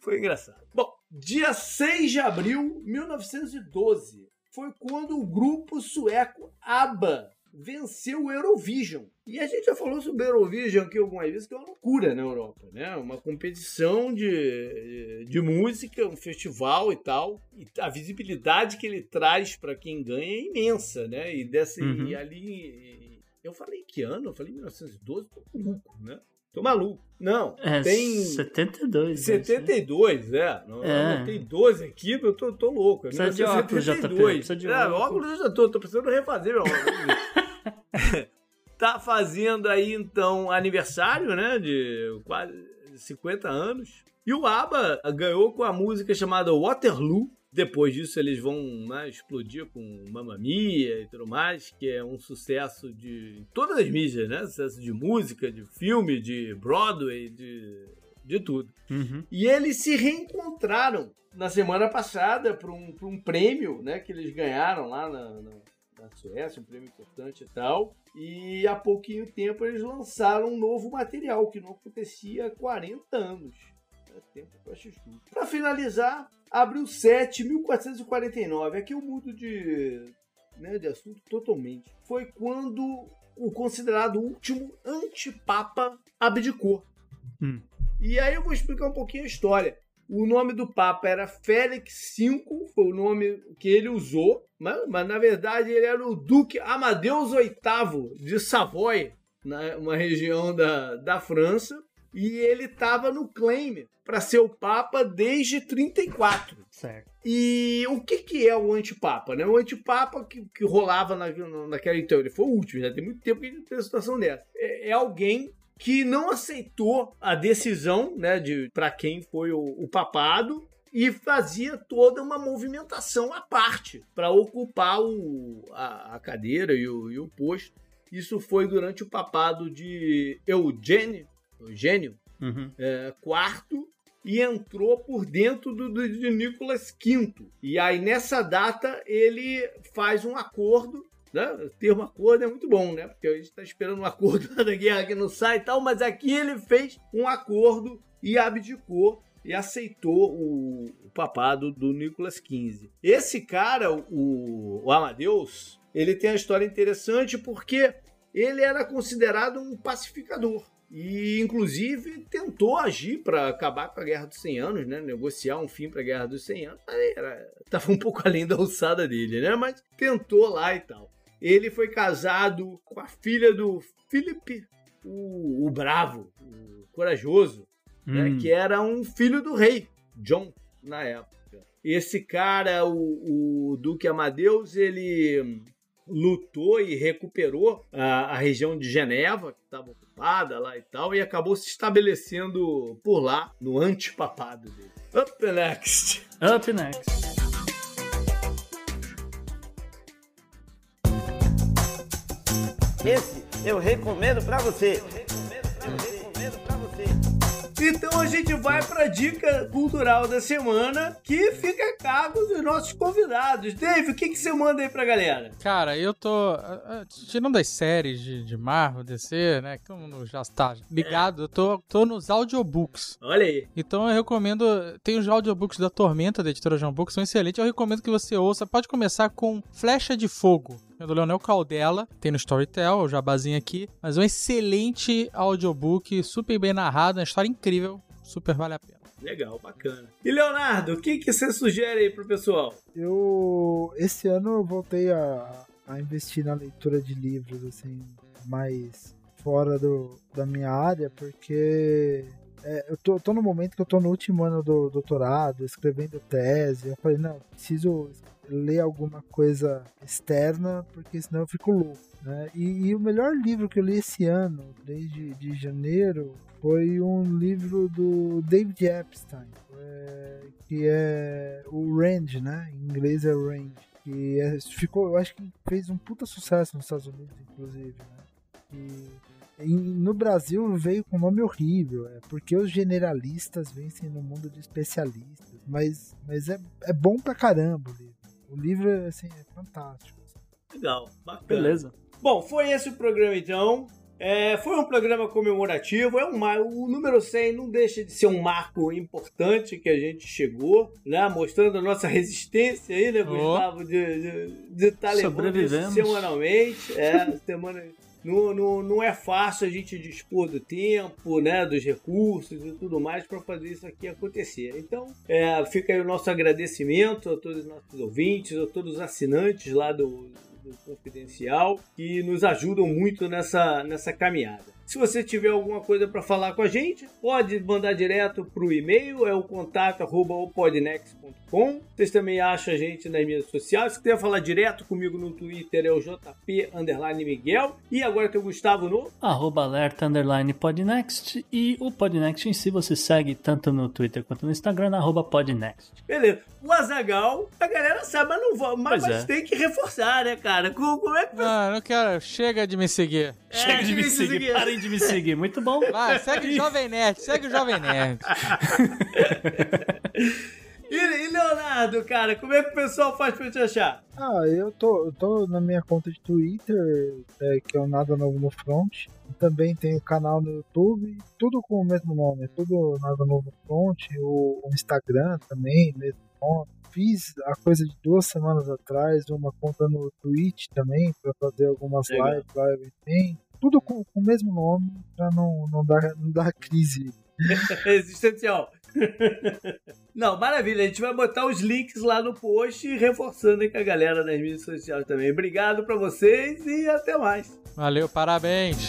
foi engraçado. Bom, dia 6 de abril de 1912 foi quando o grupo sueco ABBA venceu o Eurovision. E a gente já falou sobre o Eurovision aqui algumas vezes, que é uma loucura na Europa, né? Uma competição de, de música, um festival e tal. E a visibilidade que ele traz para quem ganha é imensa, né? E, dessa, uhum. e ali. Eu falei que ano? Eu falei 1912, tô maluco, né? Tô maluco. Não, é, tem. 72. 72, né? é. Não, é. tem 12 aqui, eu tô, tô louco. Precisa de óculos, JP. Precisa de é, óculos eu já tô, tô precisando refazer meu óculos. tá fazendo aí, então, aniversário, né? De quase 50 anos. E o ABBA ganhou com a música chamada Waterloo, depois disso, eles vão né, explodir com Mamma Mia e tudo mais, que é um sucesso de todas as mídias, né? Sucesso de música, de filme, de Broadway, de, de tudo. Uhum. E eles se reencontraram na semana passada para um, um prêmio né, que eles ganharam lá na, na, na Suécia, um prêmio importante e tal. E há pouquinho tempo eles lançaram um novo material que não acontecia há 40 anos. É tempo para Para finalizar, abril 7, 1449. Aqui eu mudo de, né, de assunto totalmente. Foi quando o considerado último antipapa abdicou. Hum. E aí eu vou explicar um pouquinho a história. O nome do Papa era Félix V, foi o nome que ele usou, mas, mas na verdade ele era o Duque Amadeus VIII de Savoy, uma região da, da França e ele estava no claim para ser o Papa desde 34. Certo. E o que, que é o antipapa? Né? O antipapa que, que rolava na, naquela. Então, ele foi o último, já tem muito tempo que a gente tem uma situação dessa. É, é alguém que não aceitou a decisão né, de para quem foi o, o papado e fazia toda uma movimentação à parte para ocupar o, a, a cadeira e o, e o, posto. Isso foi durante o papado de Eugênio Eugênio, uhum. é, quarto, e entrou por dentro do, do, de Nicolas V. E aí, nessa data, ele faz um acordo. Né? O termo acordo é muito bom, né? Porque a gente está esperando um acordo da guerra que não sai e tal, mas aqui ele fez um acordo e abdicou e aceitou o, o papado do Nicolas XV. Esse cara, o, o Amadeus, ele tem uma história interessante porque ele era considerado um pacificador. E, inclusive, tentou agir para acabar com a Guerra dos 100 Anos, né? Negociar um fim para a Guerra dos 100 Anos. Era, tava um pouco além da alçada dele, né? Mas tentou lá e tal. Ele foi casado com a filha do Philip, o, o Bravo, o Corajoso, né? Hum. que era um filho do rei, John, na época. Esse cara, o, o Duque Amadeus, ele lutou e recuperou a, a região de Geneva, que estava ocupada lá e tal, e acabou se estabelecendo por lá, no antipapado dele. Up next! Up next. Esse eu recomendo pra você. Então a gente vai para a dica cultural da semana, que fica a cargo dos nossos convidados. Dave, o que, que você manda aí pra galera? Cara, eu tô. ah, ah, Tirando das séries de, de Marvel, DC, né? Que todo mundo já está ligado, eu tô, tô nos audiobooks. Olha aí. Então eu recomendo. Tem os audiobooks da Tormenta, da editora João Books, são excelentes. Eu recomendo que você ouça. Pode começar com Flecha de Fogo. É Do Leonel Caldela, tem no Storytel, o jabazinho aqui. Mas é um excelente audiobook, super bem narrado, uma história incrível, super vale a pena. Legal, bacana. E Leonardo, o que, que você sugere aí pro pessoal? Eu. Esse ano eu voltei a, a investir na leitura de livros, assim, mais fora do, da minha área, porque é, eu tô, tô no momento que eu tô no último ano do doutorado, escrevendo tese. Eu falei, não, preciso ler alguma coisa externa, porque senão eu fico louco. Né? E, e o melhor livro que eu li esse ano, desde de janeiro, foi um livro do David Epstein, é, que é o Range, né? Em inglês é Range. Que é, ficou, eu acho que fez um puta sucesso nos Estados Unidos, inclusive. Né? E, e no Brasil veio com nome horrível, é porque os generalistas vencem no mundo de especialistas. Mas, mas é, é bom pra caramba o livro. O livro assim, é fantástico. Legal, bacana. Beleza. Bom, foi esse o programa então. É, foi um programa comemorativo, é um, o número 100 não deixa de ser um marco importante que a gente chegou, né? Mostrando a nossa resistência aí, né, Oh. Gustavo? De estar levando isso Sobrevivemos. semanalmente. É, semana... Não, não, não é fácil a gente dispor do tempo, né, dos recursos e tudo mais para fazer isso aqui acontecer. Então, é, fica aí o nosso agradecimento a todos os nossos ouvintes, a todos os assinantes lá do, do Confidencial que nos ajudam muito nessa, nessa caminhada. Se você tiver alguma coisa para falar com a gente, pode mandar direto para o e-mail, é o contato arroba opodnex.com. Vocês também acham a gente nas mídias sociais. Se quiser falar direto comigo no Twitter, é o JP underline Miguel. E agora tem o Gustavo no. Arroba alerta underline podnext e o podnext em si você segue tanto no Twitter quanto no Instagram, na arroba podnext. Beleza. O Azagal, a galera sabe, mas não vai. Mas, mas é. tem que reforçar, né, cara? Como, como é que Não, não quero. Chega de me seguir. Chega de me seguir, parem de me seguir, muito bom. Vai, segue o Jovem Nerd, segue o Jovem Nerd. E, Leonardo, cara, como é que o pessoal faz pra te achar? Ah, eu tô, eu tô na minha conta de Twitter, é, que é o Nada Novo no Front. Também tem o canal no YouTube, tudo com o mesmo nome, tudo Nada Novo no Front. O, o Instagram também, mesmo nome. Fiz a coisa de duas semanas atrás, uma conta no Twitch também, pra fazer algumas Legal. lives lá também. Tudo com, com o mesmo nome, pra não, não, dar, não dar crise. Existencial. Não, maravilha. A gente vai botar os links lá no post, reforçando aí com a galera das mídias sociais também. Obrigado pra vocês e até mais. Valeu, parabéns.